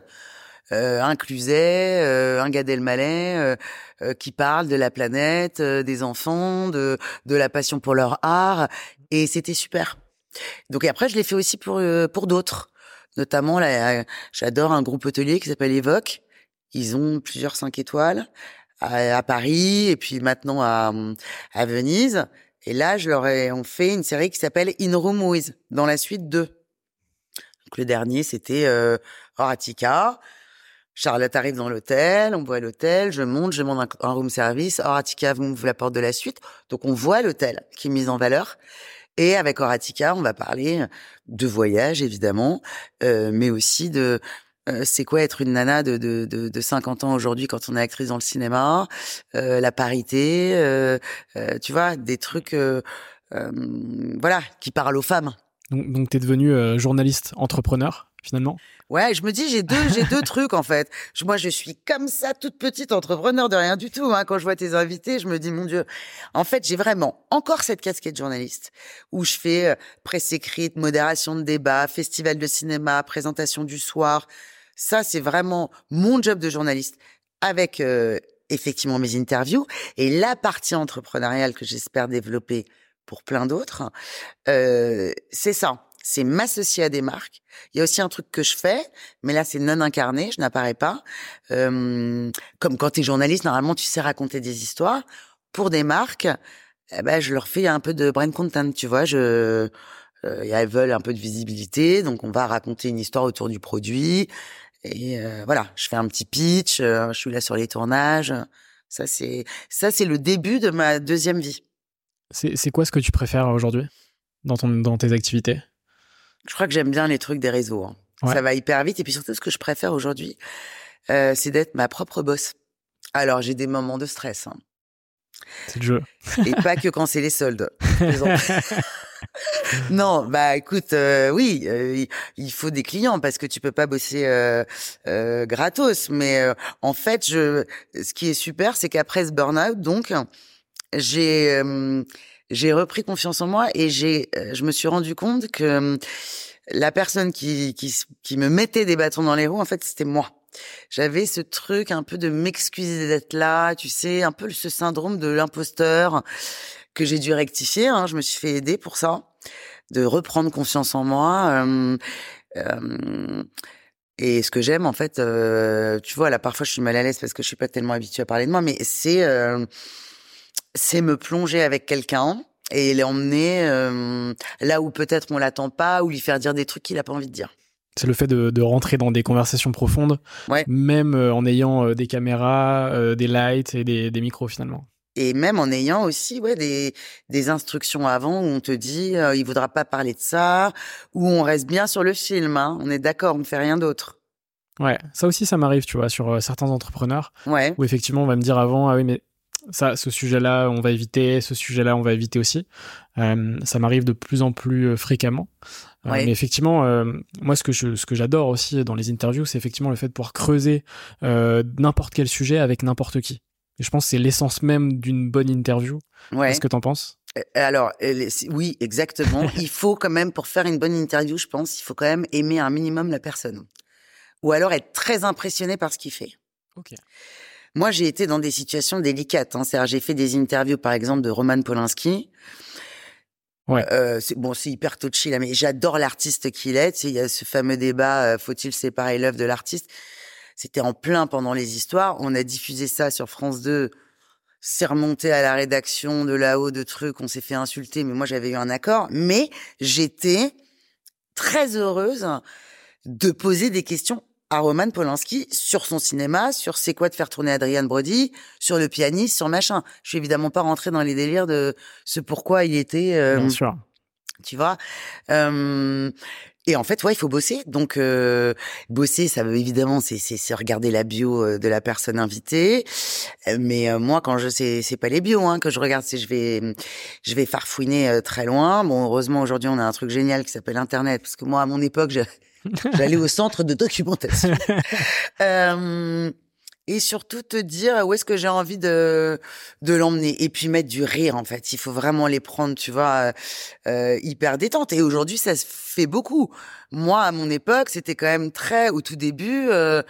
[SPEAKER 1] euh, un Cluzet, euh, un euh, euh, qui parle de la planète, euh, des enfants, de de la passion pour leur art et c'était super. Donc après je l'ai fait aussi pour pour d'autres, notamment là j'adore un groupe hôtelier qui s'appelle Evoque. Ils ont plusieurs cinq étoiles à, à, Paris et puis maintenant à à Venise. Et là, je leur ai on fait une série qui s'appelle In Room With dans la suite 2 le dernier, c'était euh, Horatica. Charlotte arrive dans l'hôtel, on voit l'hôtel, je monte, je monte un, room service. Horatica m'ouvre la porte de la suite. Donc on voit l'hôtel qui est mis en valeur. Et avec Horatica, on va parler de voyage, évidemment, euh, mais aussi de euh, c'est quoi être une nana de, de, de, de 50 ans aujourd'hui quand on est actrice dans le cinéma, euh, la parité, euh, euh, tu vois, des trucs, voilà, qui parlent aux femmes.
[SPEAKER 2] Donc, donc tu es devenu euh, journaliste entrepreneur finalement?
[SPEAKER 1] Ouais, je me dis j'ai deux j'ai deux [laughs] trucs en fait. moi je suis comme ça toute petite entrepreneur de rien du tout hein. quand je vois tes invités, je me dis mon dieu. En fait, j'ai vraiment encore cette casquette journaliste où je fais euh, presse écrite, modération de débat, festival de cinéma, présentation du soir. Ça c'est vraiment mon job de journaliste avec euh, effectivement mes interviews et la partie entrepreneuriale que j'espère développer pour plein d'autres, euh, c'est ça. C'est m'associer à des marques. Il y a aussi un truc que je fais, mais là c'est non incarné, je n'apparais pas. Euh, comme quand tu es journaliste, normalement tu sais raconter des histoires. Pour des marques, eh ben, je leur fais un peu de brand content, tu vois. Je, euh, elles veulent un peu de visibilité, donc on va raconter une histoire autour du produit. Et euh, voilà, je fais un petit pitch, euh, je suis là sur les tournages. Ça c'est ça c'est le début de ma deuxième vie.
[SPEAKER 2] C'est quoi ce que tu préfères aujourd'hui dans, ton, dans tes activités?
[SPEAKER 1] Je crois que j'aime bien les trucs des réseaux. Hein. Ça va hyper vite. Et puis surtout, ce que je préfère aujourd'hui, euh, c'est d'être ma propre boss. Alors, j'ai des moments de stress. Hein.
[SPEAKER 2] C'est le jeu.
[SPEAKER 1] Et pas que quand c'est les soldes. [laughs] [laughs] non, bah écoute, euh, oui, euh, il faut des clients parce que tu peux pas bosser euh, gratos. Mais en fait, je, ce qui est super, c'est qu'après ce burn-out, donc, j'ai j'ai repris confiance en moi et j'ai je me suis rendu compte que la personne qui, qui qui me mettait des bâtons dans les roues en fait c'était moi. J'avais ce truc un peu de m'excuser d'être là, tu sais, un peu ce syndrome de l'imposteur que j'ai dû rectifier. Hein, je me suis fait aider pour ça, de reprendre confiance en moi. Euh, euh, et ce que j'aime, en fait, euh, tu vois, là, parfois, je suis mal à l'aise parce que je suis pas tellement habituée à parler de moi, mais c'est c'est me plonger avec quelqu'un et l'emmener euh, là où peut-être on l'attend pas ou lui faire dire des trucs qu'il a pas envie de dire.
[SPEAKER 2] C'est le fait de, de, rentrer dans des conversations profondes,
[SPEAKER 1] ouais.
[SPEAKER 2] même euh, en ayant euh, des caméras, des lights et des, des, micros finalement.
[SPEAKER 1] Et même en ayant aussi ouais, des, des instructions avant où on te dit euh, il voudra pas parler de ça, où on reste bien sur le film, hein. on est d'accord, on ne fait rien d'autre.
[SPEAKER 2] Ouais, ça aussi ça m'arrive, tu vois, sur certains entrepreneurs,
[SPEAKER 1] ouais.
[SPEAKER 2] où effectivement on va me dire avant, ah oui mais ça, ce sujet-là, on va éviter, ce sujet-là, on va éviter aussi. Euh, ça m'arrive de plus en plus euh, fréquemment. Euh, mais effectivement, euh, moi, ce que je, ce que j'adore aussi dans les interviews, c'est effectivement le fait de pouvoir creuser n'importe quel sujet avec n'importe qui. Et je pense que c'est l'essence même d'une bonne interview.
[SPEAKER 1] Ouais.
[SPEAKER 2] Qu'est-ce que t'en penses?
[SPEAKER 1] Alors, oui, exactement. [laughs] il faut quand même, pour faire une bonne interview, je pense, il faut quand même aimer un minimum la personne. Ou alors être très impressionné par ce qu'il fait.
[SPEAKER 2] Ok.
[SPEAKER 1] Moi, j'ai été dans des situations délicates. Hein. C'est-à-dire, j'ai fait des interviews, par exemple, de Roman Polanski.
[SPEAKER 2] Ouais.
[SPEAKER 1] Euh, c'est, bon, c'est hyper touchy là, mais j'adore l'artiste qu'il est. Tu sais, il y a ce fameux débat, euh, faut-il séparer l'œuvre de l'artiste? C'était en plein pendant les histoires. On a diffusé ça sur France 2. C'est remonté à la rédaction de là-haut de trucs. On s'est fait insulter, mais moi, j'avais eu un accord. Mais j'étais très heureuse de poser des questions à Roman Polanski sur son cinéma, sur c'est quoi de faire tourner Adrian Brody, sur le pianiste, sur machin. Je suis évidemment pas rentrée dans les délires de ce pourquoi il était, euh,
[SPEAKER 2] Bien sûr.
[SPEAKER 1] tu vois. Euh, et en fait, ouais, il faut bosser. Donc, euh, bosser, ça veut évidemment, c'est c'est regarder la bio euh, de la personne invitée. Euh, Mais euh, moi, quand je sais, c'est pas les bios hein, que je regarde, c'est je vais je vais farfouiner euh, très loin. Bon, heureusement aujourd'hui, on a un truc génial qui s'appelle Internet, parce que moi, à mon époque, je- j'allais au centre de documentation. [laughs] Euh, et surtout te dire où est-ce que j'ai envie de de l'emmener et puis mettre du rire en fait. Il faut vraiment les prendre tu vois euh, euh, hyper détente. Et aujourd'hui ça se fait beaucoup. Moi à mon époque c'était quand même très au tout début euh,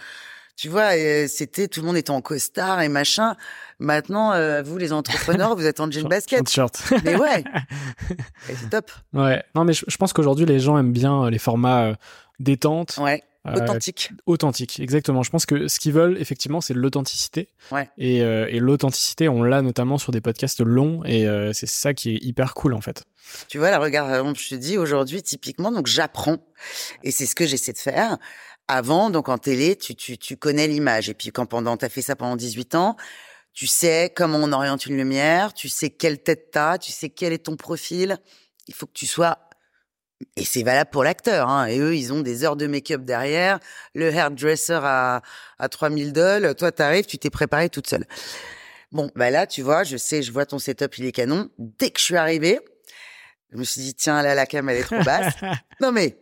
[SPEAKER 1] tu vois c'était tout le monde était en costard et machin. Maintenant euh, vous les entrepreneurs vous êtes en jean [laughs] basket.
[SPEAKER 2] T-shirt.
[SPEAKER 1] mais ouais. [laughs] C'est top.
[SPEAKER 2] Ouais. Non, mais je, je pense qu'aujourd'hui, les gens aiment bien euh, les formats euh, détente,
[SPEAKER 1] ouais
[SPEAKER 2] euh,
[SPEAKER 1] authentique
[SPEAKER 2] authentique. Exactement. Je pense que ce qu'ils veulent, effectivement, c'est l'authenticité.
[SPEAKER 1] Ouais.
[SPEAKER 2] Et, euh, et l'authenticité, on l'a notamment sur des podcasts longs, et euh, c'est ça qui est hyper cool, en fait.
[SPEAKER 1] Tu vois, là, regarde, je te dis aujourd'hui, typiquement, donc j'apprends. Et c'est ce que j'essaie de faire. Avant, donc en télé, tu, tu, tu connais l'image. Et puis quand pendant, t'as fait ça pendant 18 ans, tu sais comment on oriente une lumière, tu sais quelle tête t'as, tu sais quel est ton profil. Il faut que tu sois... Et c'est valable pour l'acteur. Hein. Et eux, ils ont des heures de make-up derrière, le hairdresser à, à 3000 dollars. Toi, t'arrives, tu t'es préparé toute seule. Bon, bah là, tu vois, je sais, je vois ton setup, il est canon. Dès que je suis arrivée, je me suis dit, tiens, là, la cam, elle est trop basse. [laughs] non, mais,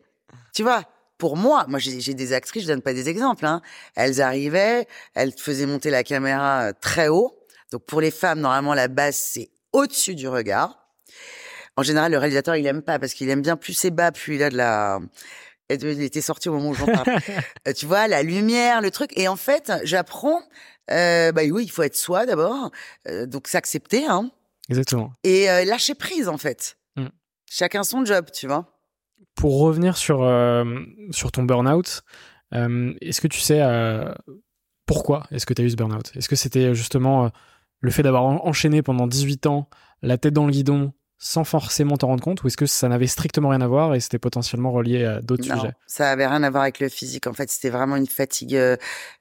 [SPEAKER 1] tu vois, pour moi, moi, j'ai des actrices, je donne pas des exemples, hein. Elles arrivaient, elles faisaient monter la caméra euh, très haut. Donc, pour les femmes, normalement, la base, c'est au-dessus du regard. En général, le réalisateur, il aime pas parce qu'il aime bien plus c'est bas, plus il a de la, il était sorti au moment où j'en parle. [laughs] Euh, tu vois, la lumière, le truc. Et en fait, j'apprends, euh, bah oui, il faut être soi d'abord. Euh, donc, s'accepter, hein
[SPEAKER 2] Exactement.
[SPEAKER 1] et euh, lâcher prise en fait.
[SPEAKER 2] Mm.
[SPEAKER 1] Chacun son job, tu vois.
[SPEAKER 2] Pour revenir sur, sur ton burn-out, est-ce que tu sais pourquoi est-ce que tu as eu ce burn-out? Est-ce que c'était justement le fait d'avoir en- enchaîné pendant 18 ans la tête dans le guidon sans forcément t'en rendre compte ou est-ce que ça n'avait strictement rien à voir et c'était potentiellement relié à d'autres
[SPEAKER 1] Non,
[SPEAKER 2] sujets?
[SPEAKER 1] ça avait rien à voir avec le physique. En fait, c'était vraiment une fatigue euh,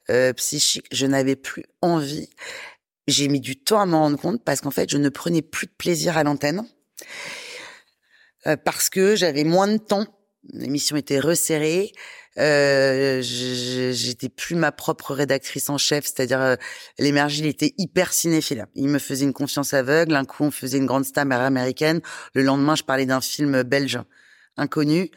[SPEAKER 1] euh, psychique. Je n'avais plus envie. J'ai mis du temps à m'en rendre compte parce qu'en fait, je ne prenais plus de plaisir à l'antenne Euh, parce que j'avais moins de temps. L'émission était resserrée. Euh, j'étais plus ma propre rédactrice en chef, c'est-à-dire euh, l'émergie, il était hyper cinéphile. Il me faisait une confiance aveugle. Un coup, on faisait une grande star américaine. Le lendemain, je parlais d'un film belge inconnu.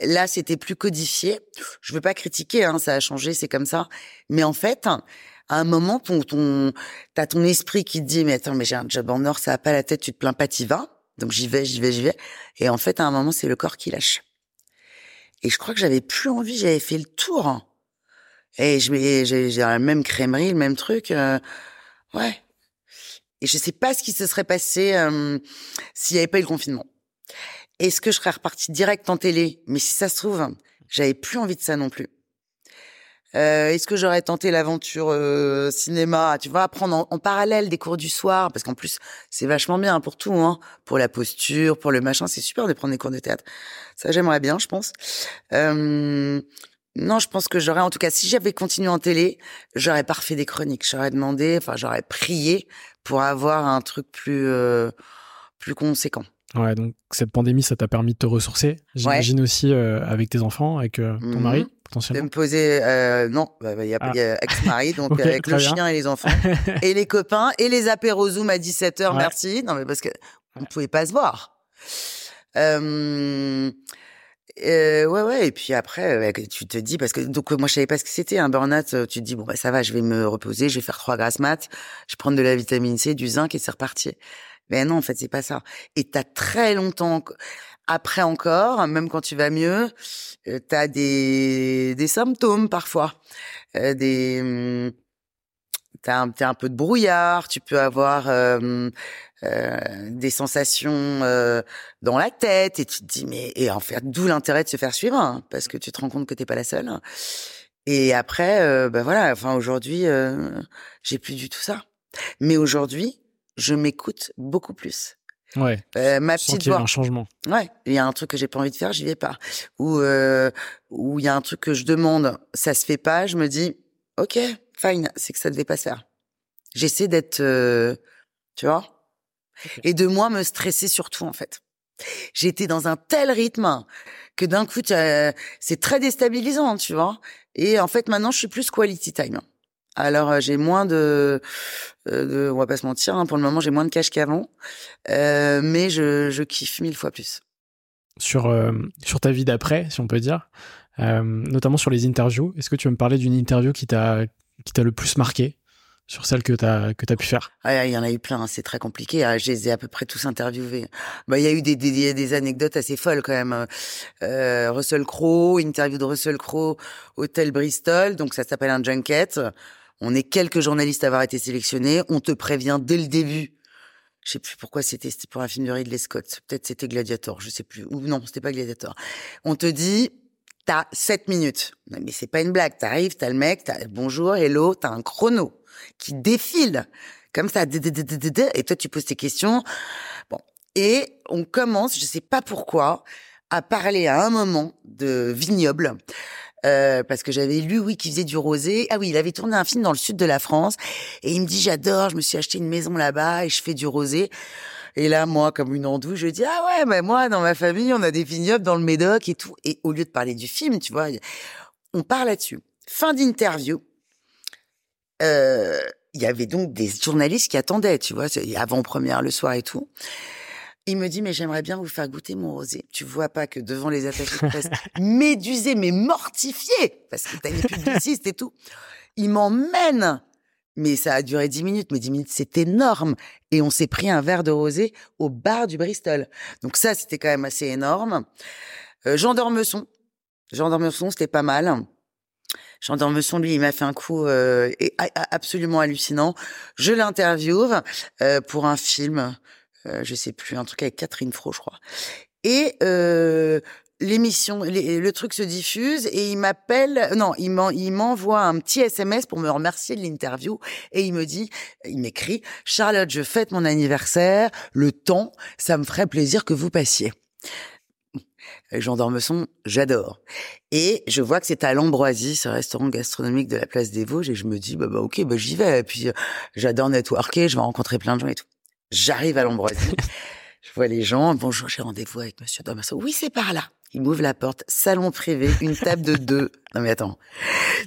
[SPEAKER 1] Là, c'était plus codifié. Je veux pas critiquer, hein, ça a changé, c'est comme ça. Mais en fait, à un moment, ton, ton, t'as ton esprit qui te dit, mais attends, mais j'ai un job en or, ça a pas la tête, tu te plains pas, t'y vas. Donc j'y vais, j'y vais, j'y vais. Et en fait, à un moment, c'est le corps qui lâche. Et je crois que j'avais plus envie, j'avais fait le tour. Et je m'ai, j'ai, la même crèmerie, le même truc. euh, ouais. Et je sais pas ce qui se serait passé euh, s'il y avait pas eu le confinement. Est-ce que je serais repartie direct en télé? Mais si ça se trouve, j'avais plus envie de ça non plus. Euh, Est-ce que j'aurais tenté l'aventure euh, cinéma Tu vois, apprendre en, en parallèle des cours du soir, parce qu'en plus c'est vachement bien pour tout, hein, pour la posture, pour le machin, c'est super de prendre des cours de théâtre. Ça j'aimerais bien, je pense. Euh, non, je pense que j'aurais, en tout cas, si j'avais continué en télé, j'aurais pas refait des chroniques. J'aurais demandé, enfin, j'aurais prié pour avoir un truc plus euh, plus conséquent.
[SPEAKER 2] Ouais, donc cette pandémie, ça t'a permis de te ressourcer? J'imagine aussi euh, avec tes enfants, avec euh, ton
[SPEAKER 1] Mhm.
[SPEAKER 2] mari? Potentiellement
[SPEAKER 1] De me poser, euh, non, bah, bah, il y a,
[SPEAKER 2] Ah.
[SPEAKER 1] il y a ex-mari, [laughs] donc avec le
[SPEAKER 2] bien.
[SPEAKER 1] chien et les enfants, [laughs] et les copains, et les apéros Zoom à 17h,
[SPEAKER 2] Ouais.
[SPEAKER 1] merci. Non, mais parce que on ne pouvait pas se voir. Euh, euh, ouais, ouais, et puis après, euh, que tu te dis, parce que donc moi je savais pas ce que c'était un burn-out, euh, tu te dis, bon, bah ça va, je vais me reposer, je vais faire trois grasses mat, je vais prendre de la vitamine C, du zinc et c'est reparti. Mais non, en fait, c'est pas ça. Et t'as très longtemps, après encore, même quand tu vas mieux, euh, t'as des, des symptômes parfois. Euh, des, hum, t'as un, t'as un peu de brouillard, tu peux avoir euh, euh, des sensations euh, dans la tête et tu te dis mais et en fait d'où l'intérêt de se faire suivre hein, parce que tu te rends compte que t'es pas la seule. Et après, euh, ben voilà, enfin aujourd'hui, euh, j'ai plus du tout ça. Mais aujourd'hui, je m'écoute beaucoup plus.
[SPEAKER 2] Ouais.
[SPEAKER 1] Euh, ma petite
[SPEAKER 2] qu'il y a
[SPEAKER 1] voix.
[SPEAKER 2] un changement.
[SPEAKER 1] Ouais, il y a un truc que j'ai pas envie de faire, j'y vais pas. Ou euh, ou il y a un truc que je demande, ça se fait pas, je me dis OK, fine, c'est que ça devait pas se faire. J'essaie d'être euh, tu vois et de moi me stresser surtout en fait. J'étais dans un tel rythme que d'un coup c'est très déstabilisant, tu vois. Et en fait maintenant je suis plus quality time. Alors euh, j'ai moins de, euh, de, on va pas se mentir, hein, pour le moment j'ai moins de cash qu'avant, euh, mais je, je kiffe mille fois plus.
[SPEAKER 2] Sur, euh, sur ta vie d'après, si on peut dire, euh, notamment sur les interviews. Est-ce que tu veux me parler d'une interview qui t'a qui t'a le plus marqué sur celle que t'as que t'as pu faire?
[SPEAKER 1] Ah, il y en a eu plein, hein, c'est très compliqué. Ah, Je les ai à peu près tous interviewés. Bah, il y a eu des, des, des- anecdotes assez folles quand même. Russell Crowe, interview de Russell Crowe, hôtel Bristol, donc ça s'appelle un junket. On est quelques journalistes à avoir été sélectionnés. On te prévient dès le début. Je sais plus pourquoi c'était, pour un film de Ridley Scott. Peut-être c'était Gladiator, je sais plus. Ou non, c'était pas Gladiator. On te dit, t'as 7 minutes. Mais c'est pas une blague. T'arrives, t'as le mec, t'as bonjour, hello, t'as un chrono qui défile comme ça, et toi tu poses tes questions. Bon, et on commence, je sais pas pourquoi, à parler à un moment de vignoble. Euh, parce que j'avais lu, oui, qu'il faisait du rosé. Ah oui, il avait tourné un film dans le sud de la France. Et il me dit, j'adore, je me suis acheté une maison là-bas et je fais du rosé. Et là, moi, comme une andouille, je dis, ah ouais, mais moi, dans ma famille, on a des vignobles dans le Médoc et tout. Et au lieu de parler du film, tu vois, on part là-dessus. Fin d'interview. Euh, il y avait donc des journalistes qui attendaient, tu vois, avant-première le soir et tout. Il me dit, mais j'aimerais bien vous faire goûter mon rosé. Tu vois pas que devant les attachés de presse, [laughs] médusé, mais mortifié, parce que t'as les [laughs] publicistes et tout. Il m'emmène. Mais ça a duré dix minutes, mais dix minutes, c'est énorme. Et on s'est pris un verre de rosé au bar du Bristol. Donc ça, c'était quand même assez énorme. Euh, Jean d'Ormesson. Jean c'était pas mal. Jean d'Ormesson, lui, il m'a fait un coup euh, absolument hallucinant. Je l'interviewe euh, pour un film, je sais plus, un truc avec Catherine Fro, je crois. Et euh, l'émission, le truc se diffuse et il m'appelle, non, il m'en- il m'envoie un petit SMS pour me remercier de l'interview et il me dit, il m'écrit, Charlotte, je fête mon anniversaire, le temps, ça me ferait plaisir que vous passiez. Jean d'Ormesson, j'adore. Et je vois que c'est à l'Ambroisie, ce restaurant gastronomique de la place des Vosges, et je me dis, bah, bah ok, bah, j'y vais. Et puis, euh, j'adore networker, je vais rencontrer plein de gens et tout. J'arrive à l'Ambroisie, je vois les gens, bonjour, j'ai rendez-vous avec monsieur d'Ormesson. Oui, c'est par là. Il m'ouvre la porte, salon privé, une table de deux. Non mais attends,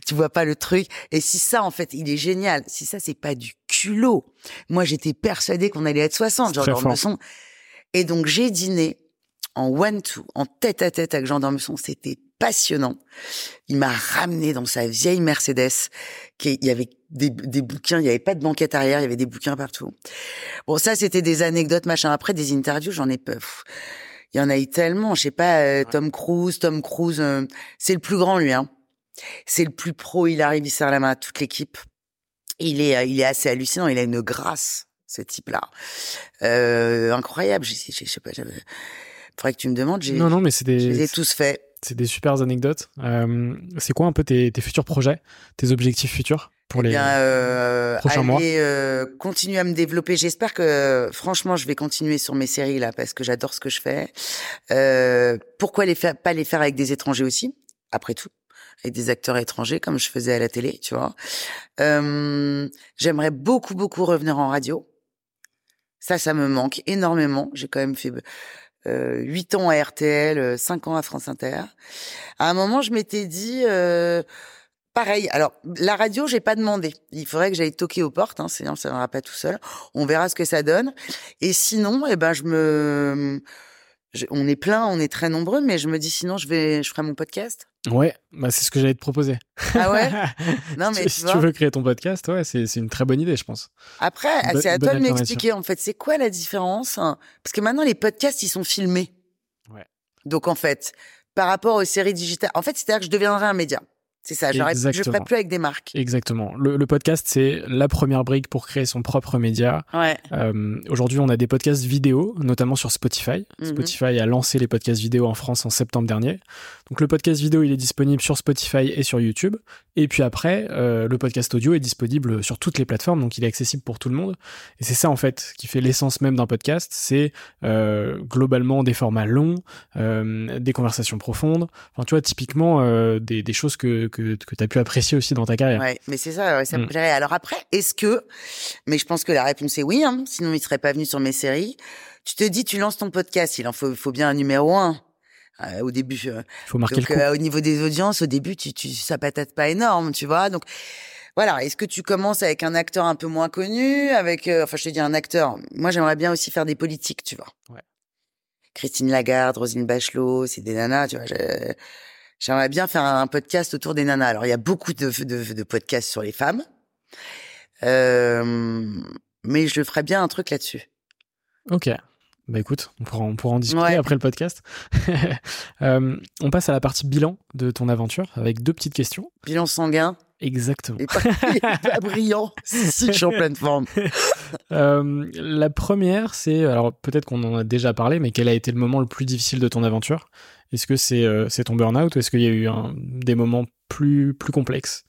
[SPEAKER 1] tu vois pas le truc? Et si ça, en fait, il est génial. Si ça, c'est pas du culot. Moi, j'étais persuadée qu'on allait être 60,
[SPEAKER 2] C'est
[SPEAKER 1] Jean
[SPEAKER 2] très fort.
[SPEAKER 1] d'Ormesson. Et donc, j'ai dîné en one-two, en tête-à-tête avec Jean d'Ormesson. C'était passionnant. Il m'a ramené dans sa vieille Mercedes. Qui, il y avait des, des bouquins, il y avait pas de banquette arrière, il y avait des bouquins partout. Bon, ça, c'était des anecdotes, machin. Après, des interviews, j'en ai. Pff, Il y en a eu tellement. Je sais pas, euh, Tom Cruise, Tom Cruise, euh, c'est le plus grand, lui, hein. C'est le plus pro. Il arrive, il serre la main à toute l'équipe. Il est, euh, il est assez hallucinant. Il a une grâce, ce type-là. Euh, incroyable. Je, je, je sais pas, j'avais- faudrait que tu me demandes. J'ai,
[SPEAKER 2] Non, non, mais c'est
[SPEAKER 1] je les ai
[SPEAKER 2] des,
[SPEAKER 1] tous faits.
[SPEAKER 2] C'est des super anecdotes. Euh, c'est quoi un peu tes, tes futurs projets, tes objectifs futurs pour les.
[SPEAKER 1] Bien, euh,
[SPEAKER 2] prochains mois.
[SPEAKER 1] euh, continuer à me développer. J'espère que, franchement, je vais continuer sur mes séries là parce que j'adore ce que je fais. Pourquoi les faire, pas les faire avec des étrangers aussi Après tout, avec des acteurs étrangers comme je faisais à la télé, tu vois. Euh, J'aimerais beaucoup, beaucoup revenir en radio. Ça, ça me manque énormément. J'ai quand même fait euh, 8 ans à RTL, 5 ans à France Inter. À un moment, je m'étais dit, euh, pareil. Alors, la radio, j'ai pas demandé. Il faudrait que j'aille toquer aux portes, hein, sinon ça n'ira pas tout seul. On verra ce que ça donne. Et sinon, eh ben, je me, on est plein, on est très nombreux, mais je me dis sinon, je vais, je ferai mon podcast.
[SPEAKER 2] Ouais, bah c'est ce que j'allais te proposer.
[SPEAKER 1] Ah ouais? [laughs] Non, mais
[SPEAKER 2] si,
[SPEAKER 1] tu
[SPEAKER 2] si
[SPEAKER 1] vois.
[SPEAKER 2] tu veux créer ton podcast, ouais, c'est c'est une très bonne idée, je pense.
[SPEAKER 1] Après, c'est à toi de m'expliquer en fait, c'est quoi la différence hein? Parce que maintenant les podcasts ils sont filmés.
[SPEAKER 2] Ouais.
[SPEAKER 1] Donc en fait, par rapport aux séries digitales, en fait, c'est-à-dire que je deviendrai un média. C'est ça. Je
[SPEAKER 2] Exactement.
[SPEAKER 1] ferai plus avec des marques.
[SPEAKER 2] Exactement. Le, le podcast, c'est la première brique pour créer son propre média.
[SPEAKER 1] Ouais.
[SPEAKER 2] Euh, Aujourd'hui, on a des podcasts vidéo, notamment sur Spotify.
[SPEAKER 1] Mhm.
[SPEAKER 2] Spotify a lancé les podcasts vidéo en France en septembre dernier. Donc le podcast vidéo, il est disponible sur Spotify et sur YouTube. Et puis après, euh, le podcast audio est disponible sur toutes les plateformes, donc il est accessible pour tout le monde. Et c'est ça en fait qui fait l'essence même d'un podcast. C'est euh, globalement des formats longs, euh, des conversations profondes. Enfin, tu vois, typiquement euh, des, des choses que que, que tu as pu apprécier aussi dans ta carrière.
[SPEAKER 1] Ouais, mais c'est ça, ouais, ça me
[SPEAKER 2] Mm.
[SPEAKER 1] plairait. Alors après, est-ce que, mais je pense que la réponse est oui, hein, sinon il serait pas venu sur mes séries. Tu te dis, tu lances ton podcast, il en faut, faut bien un numéro un. euh, au début, euh,
[SPEAKER 2] Il faut marquer
[SPEAKER 1] donc
[SPEAKER 2] le coup.
[SPEAKER 1] euh, au niveau des audiences, au début, tu, tu, ça patate pas énorme, tu vois. Donc voilà, est-ce que tu commences avec un acteur un peu moins connu, avec, euh, enfin, je te dis un acteur. Moi, j'aimerais bien aussi faire des politiques, tu vois.
[SPEAKER 2] Ouais.
[SPEAKER 1] Christine Lagarde, Roselyne Bachelot, c'est des nanas, tu vois. J'aimerais bien faire un podcast autour des nanas. Alors, il y a beaucoup de, de, de podcasts sur les femmes, euh, mais je ferais bien un truc là-dessus.
[SPEAKER 2] Ok. Bah écoute, on pourra, on pourra en discuter
[SPEAKER 1] Ouais.
[SPEAKER 2] après le podcast. [laughs] Euh, on passe à la partie bilan de ton aventure avec deux petites questions.
[SPEAKER 1] Bilan sanguin,
[SPEAKER 2] Exactement.
[SPEAKER 1] et pas, et pas brillant. [laughs] si, je suis en pleine forme. [laughs]
[SPEAKER 2] Euh, la première, c'est alors peut-être qu'on en a déjà parlé, mais quel a été le moment le plus difficile de ton aventure? Est-ce que c'est euh, c'est ton burn-out ou est-ce qu'il y a eu un- des moments plus plus complexes?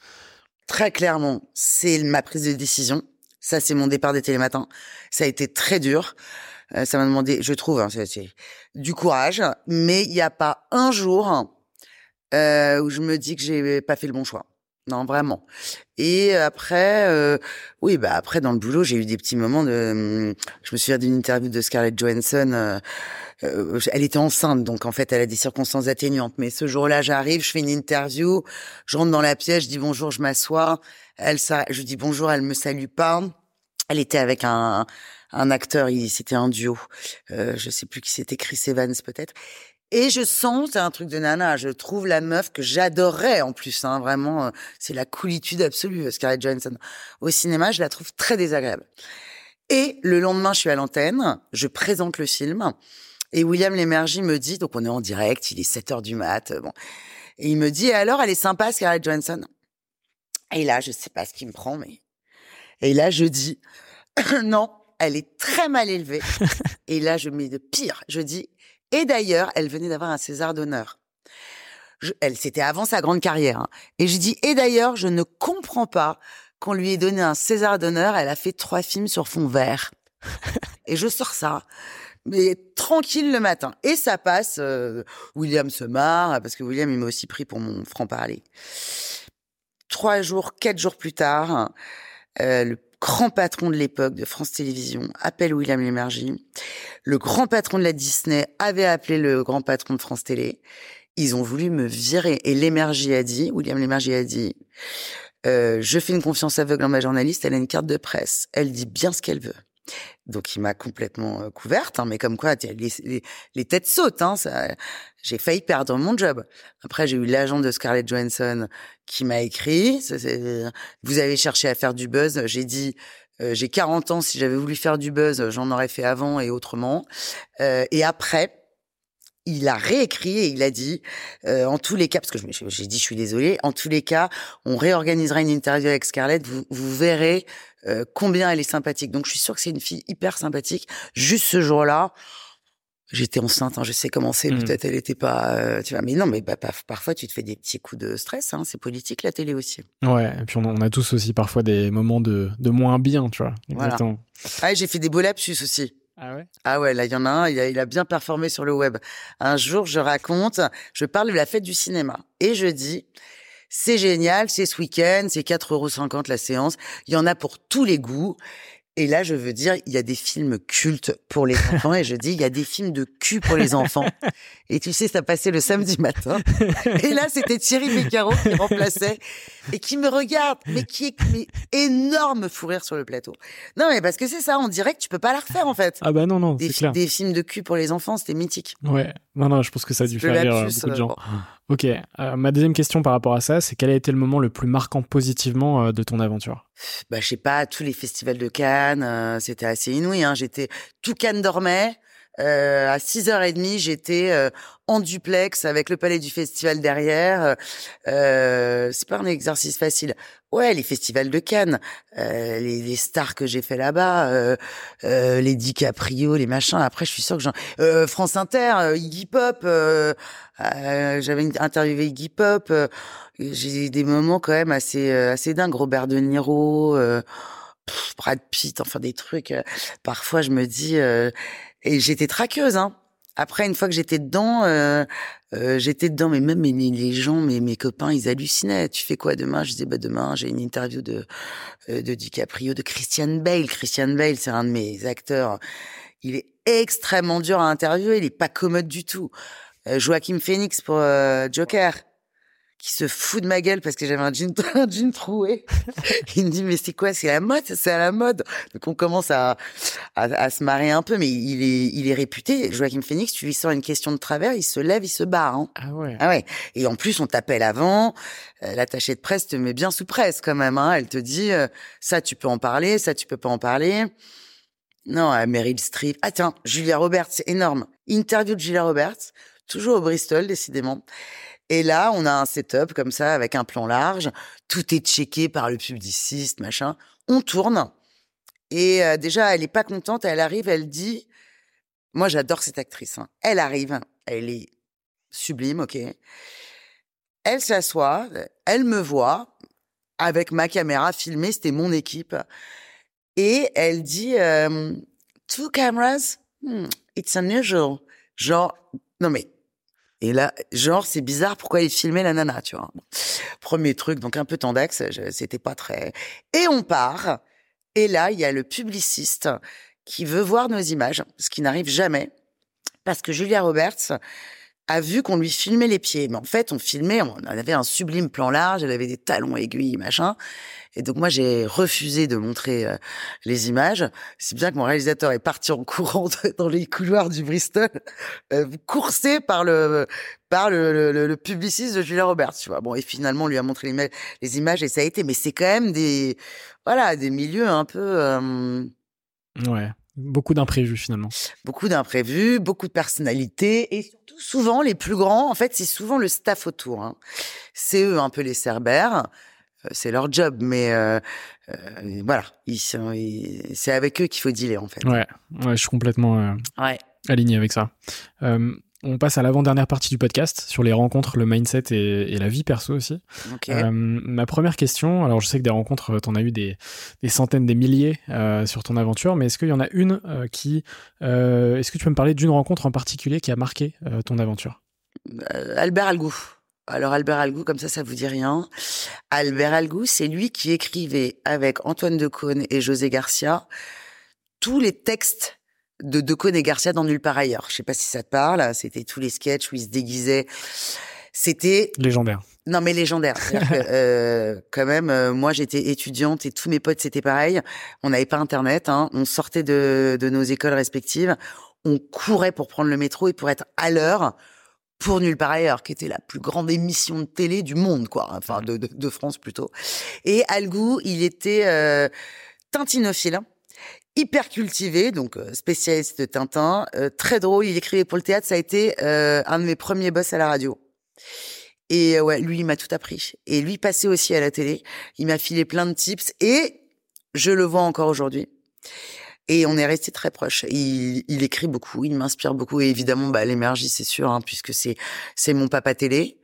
[SPEAKER 1] Très clairement, c'est ma prise de décision. Ça, c'est mon départ des télématins. Ça a été très dur. Euh, ça m'a demandé, je trouve, hein, c'est c'est du courage, mais il n'y a pas un jour euh, où je me dis que j'ai pas fait le bon choix. Non, vraiment. Et après, euh, oui, bah après dans le boulot, j'ai eu des petits moments de. hum, Je me souviens d'une interview de Scarlett Johansson. euh, euh, elle était enceinte, donc en fait, elle a des circonstances atténuantes. Mais ce jour-là, j'arrive, je fais une interview, je rentre dans la pièce, je dis bonjour, je m'assois. Elle, ça, je dis bonjour, elle me salue pas. Elle était avec un, un acteur, c'était un duo. Euh, je sais plus qui c'était, Chris Evans peut-être. Et je sens, c'est un truc de nana, je trouve la meuf que j'adorerais en plus, hein, vraiment, euh, c'est la coolitude absolue, Scarlett Johansson. Au cinéma, je la trouve très désagréable. Et le lendemain, je suis à l'antenne, je présente le film, et William Lémergie me dit, donc on est en direct, il est 7 heures du mat, euh, bon, et il me dit, alors, elle est sympa, Scarlett Johansson? Et là, je sais pas ce qui me prend, mais... Et là, je dis, [clears throat] non, elle est très mal élevée. [laughs] et là, je mets de pire, je dis, et d'ailleurs, elle venait d'avoir un César d'honneur. Elle, c'était avant sa grande carrière. hein. Et je dis, et d'ailleurs, je ne comprends pas qu'on lui ait donné un César d'honneur. Elle a fait trois films sur fond vert. et je sors ça. Mais tranquille le matin. Et ça passe. euh, William se marre, parce que William, il m'a aussi pris pour mon franc-parler. Trois jours, quatre jours plus tard, euh, le grand patron de l'époque de France Télévisions appelle William Lémergie. Le grand patron de la Disney avait appelé le grand patron de France Télé. Ils ont voulu me virer. Et Lémergie a dit, William Lémergie a dit, euh, je fais une confiance aveugle en ma journaliste, elle a une carte de presse. Elle dit bien ce qu'elle veut. Donc il m'a complètement couverte, hein, mais comme quoi les, les, les têtes sautent. Hein, j'ai failli perdre mon job. Après j'ai eu l'agent de Scarlett Johansson qui m'a écrit. vous avez cherché à faire du buzz. J'ai dit euh, j'ai 40 ans. Si j'avais voulu faire du buzz, j'en aurais fait avant et autrement. Euh, et après. Il a réécrit et il a dit, euh, en tous les cas, parce que j'ai dit, je suis désolée, en tous les cas, on réorganisera une interview avec Scarlett, vous, vous verrez euh, combien elle est sympathique. Donc je suis sûre que c'est une fille hyper sympathique. Juste ce jour-là, j'étais enceinte, hein, je sais comment c'est,
[SPEAKER 2] Mhm.
[SPEAKER 1] peut-être elle était pas, euh, tu vois, mais non, mais bah, parfois tu te fais des petits coups de stress, hein, c'est politique la télé aussi.
[SPEAKER 2] Ouais, et puis on, on a tous aussi parfois des moments de, de moins bien, tu vois.
[SPEAKER 1] Voilà. Ah, j'ai fait des beaux lapsus aussi.
[SPEAKER 2] Ah ouais?
[SPEAKER 1] Ah ouais, là, il y en a un, il a, il a bien performé sur le web. Un jour, je raconte, je parle de la fête du cinéma. Et je dis, c'est génial, c'est ce week-end, c'est 4,50 euros la séance. Il y en a pour tous les goûts. Et là, je veux dire, il y a des films cultes pour les [laughs] enfants et je dis, il y a des films de cul pour les enfants. Et tu sais, ça passait le samedi matin. Et là, c'était Thierry Beccaro qui remplaçait et qui me regarde, mais qui est mais énorme fou rire sur le plateau. Non, mais parce que c'est ça, dirait que tu peux pas la refaire en fait.
[SPEAKER 2] Ah bah non, non,
[SPEAKER 1] Des,
[SPEAKER 2] clair.
[SPEAKER 1] des films de cul pour les enfants, c'était mythique.
[SPEAKER 2] Ouais, non, non, je pense que ça a dû faire rire euh, beaucoup de
[SPEAKER 1] euh,
[SPEAKER 2] gens.
[SPEAKER 1] bon.
[SPEAKER 2] Ok, euh, ma deuxième question par rapport à ça, c'est quel a été le moment le plus marquant positivement euh, de ton aventure?
[SPEAKER 1] Bah je sais pas tous les festivals de Cannes euh, c'était assez inouï hein. J'étais tout Cannes dormait euh, à 6h30 j'étais euh, en duplex avec le palais du festival derrière euh, c'est pas un exercice facile ouais les festivals de Cannes euh, les, les stars que j'ai fait là-bas euh, euh, les DiCaprio les machins. Après je suis sûre que j'en euh, France Inter euh, Iggy Pop euh, j'avais interviewé Iggy Pop j'ai des moments quand même assez assez dingues. Robert De Niro pff, Brad Pitt enfin des trucs parfois je me dis et j'étais traqueuse hein après une fois que j'étais dedans euh, euh, j'étais dedans mais même les, les gens mes mes copains ils hallucinaient. Tu fais quoi demain? Je disais bah demain j'ai une interview de euh, de DiCaprio de Christian Bale. Christian Bale c'est un de mes acteurs. Il est extrêmement dur à interviewer. Il est pas commode du tout. Euh, Joaquin Phoenix pour euh, Joker qui se fout de ma gueule parce que j'avais un jean, [laughs] un jean troué. [laughs] Il me dit mais c'est quoi? C'est la mode, c'est à la mode. Donc on commence à, à, à se marrer un peu, mais il est il est réputé. Joachim Phoenix, tu lui sors une question de travers, il se lève, il se barre. Hein.
[SPEAKER 2] Ah ouais.
[SPEAKER 1] Ah ouais. Et en plus on t'appelle avant. Euh, L'attachée de presse te met bien sous presse quand même. Hein. Elle te dit euh, ça tu peux en parler, ça tu peux pas en parler. Non, euh, Meryl Streep. Ah tiens, Julia Roberts, c'est énorme. Interview de Julia Roberts, toujours au Bristol décidément. Et là, on a un setup comme ça avec un plan large. Tout est checké par le publiciste, machin. On tourne. Et euh, déjà, elle est pas contente. Elle arrive, elle dit, moi j'adore cette actrice. hein. Elle arrive, elle est sublime, ok. Elle s'assoit, elle me voit avec ma caméra filmée, c'était mon équipe. Et elle dit, euh, two cameras, Hmm, it's unusual. Genre, non mais et là, genre, c'est bizarre, pourquoi il filmait la nana, tu vois. Premier truc, donc un peu tendax, c'était pas très... Et on part, et là, il y a le publiciste qui veut voir nos images, ce qui n'arrive jamais, parce que Julia Roberts a vu qu'on lui filmait les pieds. Mais en fait, on filmait, on avait un sublime plan large, elle avait des talons aiguilles, machin. Et donc moi, j'ai refusé de montrer euh, les images. C'est bien que mon réalisateur est parti en [laughs] courant dans les couloirs du Bristol, euh, coursé par le par le, le, le- publiciste de Julia Roberts, tu vois. Bon, et finalement, on lui a montré les, les images et ça a été. Mais c'est quand même des voilà des milieux un peu euh,
[SPEAKER 2] Ouais. Beaucoup d'imprévus finalement.
[SPEAKER 1] beaucoup d'imprévus, beaucoup de personnalités et surtout souvent les plus grands. En fait, c'est souvent le staff autour. hein. C'est eux un peu les cerbères. Euh, C'est leur job, mais euh, euh, voilà, ils sont, ils- c'est avec eux qu'il faut dealer en fait.
[SPEAKER 2] Ouais, ouais, je suis complètement euh,
[SPEAKER 1] Ouais.
[SPEAKER 2] aligné avec ça. Euh, on passe à l'avant-dernière partie du podcast sur les rencontres, le mindset et, et la vie perso aussi. Euh, ma première question, alors je sais que des rencontres, tu en as eu des, des centaines, des milliers euh, sur ton aventure, mais est-ce qu'il y en a une euh, qui... euh, est-ce que tu peux me parler d'une rencontre en particulier qui a marqué euh, ton aventure?
[SPEAKER 1] Euh, Albert Algou. Alors Albert Algou, comme ça, ça vous dit rien. Albert Algou, c'est lui qui écrivait avec Antoine Decaune et José Garcia tous les textes de Decaune et Garcia dans Nulle part ailleurs. Je sais pas si ça te parle. C'était tous les sketchs où ils se déguisaient. C'était
[SPEAKER 2] Légendaire.
[SPEAKER 1] non mais légendaire. Que, [laughs] euh, quand même, euh, moi j'étais étudiante et tous mes potes c'était pareil. On n'avait pas internet. Hein. On sortait de, de nos écoles respectives. On courait pour prendre le métro et pour être à l'heure pour Nulle part ailleurs, qui était la plus grande émission de télé du monde, quoi. Enfin, de, de, de France plutôt. Et Algou, il était euh, tintinophile, hyper cultivé, donc euh, spécialiste de Tintin, euh, très drôle. Il écrivait pour le théâtre. Ça a été euh, un de mes premiers boss à la radio. Et euh, ouais, lui, il m'a tout appris. Et lui passait aussi à la télé. Il m'a filé plein de tips et je le vois encore aujourd'hui. Et on est resté très proches. Il, il écrit beaucoup, il m'inspire beaucoup. Et évidemment, bah, l'énergie, c'est sûr, hein, puisque c'est c'est mon papa télé.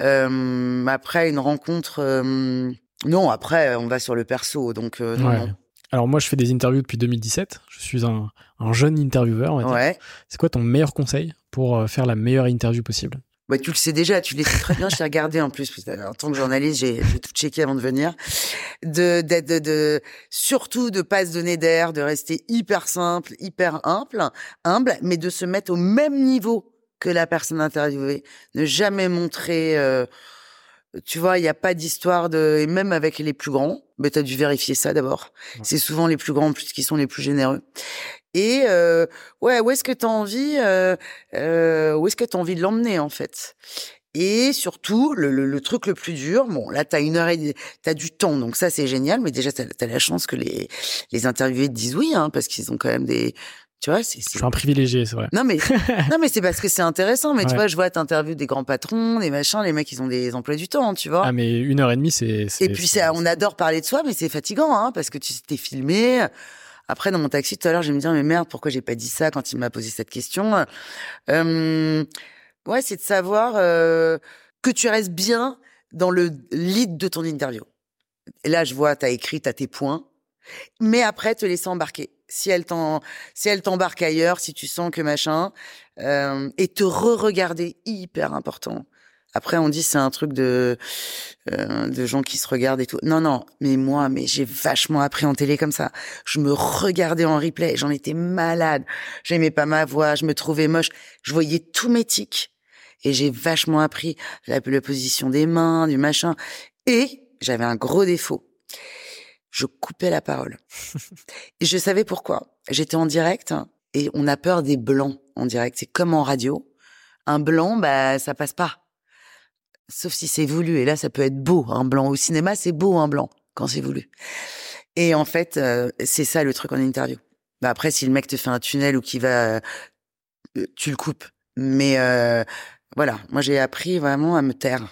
[SPEAKER 1] Euh, après une rencontre, euh, non. Après, on va sur le perso, donc euh,
[SPEAKER 2] Ouais.
[SPEAKER 1] non.
[SPEAKER 2] Alors moi, je fais des interviews depuis 2017. Je suis un, un jeune intervieweur. on va dire.
[SPEAKER 1] Ouais.
[SPEAKER 2] C'est quoi ton meilleur conseil pour euh, faire la meilleure interview possible?
[SPEAKER 1] Bah, tu le sais déjà, tu le sais très bien. je t'ai regardé en plus. En tant que journaliste, j'ai tout checké avant de venir. De, de, de, surtout de pas se donner d'air, de rester hyper simple, hyper humble, humble, mais de se mettre au même niveau que la personne interviewée. Ne jamais montrer. Euh, tu vois, il n'y a pas d'histoire de. Et même avec les plus grands, mais tu as dû vérifier ça d'abord. C'est souvent les plus grands plus qui sont les plus généreux. Et euh, ouais, où est-ce que tu as envie euh, euh, Où est-ce que tu as envie de l'emmener en fait? Et surtout, le, le, truc le plus dur, bon, là, t'as une heure et t'as du temps, donc ça, c'est génial. Mais déjà, t'as as la chance que les les interviewés te disent oui, hein, parce qu'ils ont quand même des tu vois, c'est.
[SPEAKER 2] Je suis un privilégié, c'est vrai.
[SPEAKER 1] Non mais [laughs] non mais c'est parce que c'est intéressant. Mais tu vois, je vois t'interviews des grands patrons, des machins, les mecs ils ont des emplois du temps, tu vois.
[SPEAKER 2] Ah mais une heure et demie c'est.
[SPEAKER 1] Et puis on adore parler de soi, mais c'est fatigant, hein, parce que tu t'es filmé. Après dans mon taxi tout à l'heure, je me dire mais merde, pourquoi j'ai pas dit ça quand il m'a posé cette question? Euh, ouais, c'est de savoir euh, que tu restes bien dans le lead de ton interview. Et là, je vois, t'as écrit, t'as tes points, mais après te laisser embarquer si elle t'en, si elle t'embarque ailleurs, si tu sens que machin, euh, et te re-regarder, hyper important. Après, on dit c'est un truc de euh, de gens qui se regardent et tout. Non, non, mais moi, mais j'ai vachement appris en télé comme ça. Je me regardais en replay, j'en étais malade. J'aimais pas ma voix, je me trouvais moche. Je voyais tous mes tics et j'ai vachement appris la, la position des mains, du machin. Et j'avais un gros défaut je coupais la parole. [laughs] et je savais pourquoi. J'étais en direct et on a peur des blancs en direct. C'est comme en radio. Un blanc, bah, ça passe pas. Sauf si c'est voulu. Et là, ça peut être beau, un blanc. Au cinéma, c'est beau, un blanc, quand c'est voulu. Et en fait, euh, c'est ça le truc en interview. Bah après, si le mec te fait un tunnel ou qui va, euh, tu le coupes. Mais euh, voilà, moi j'ai appris vraiment à me taire.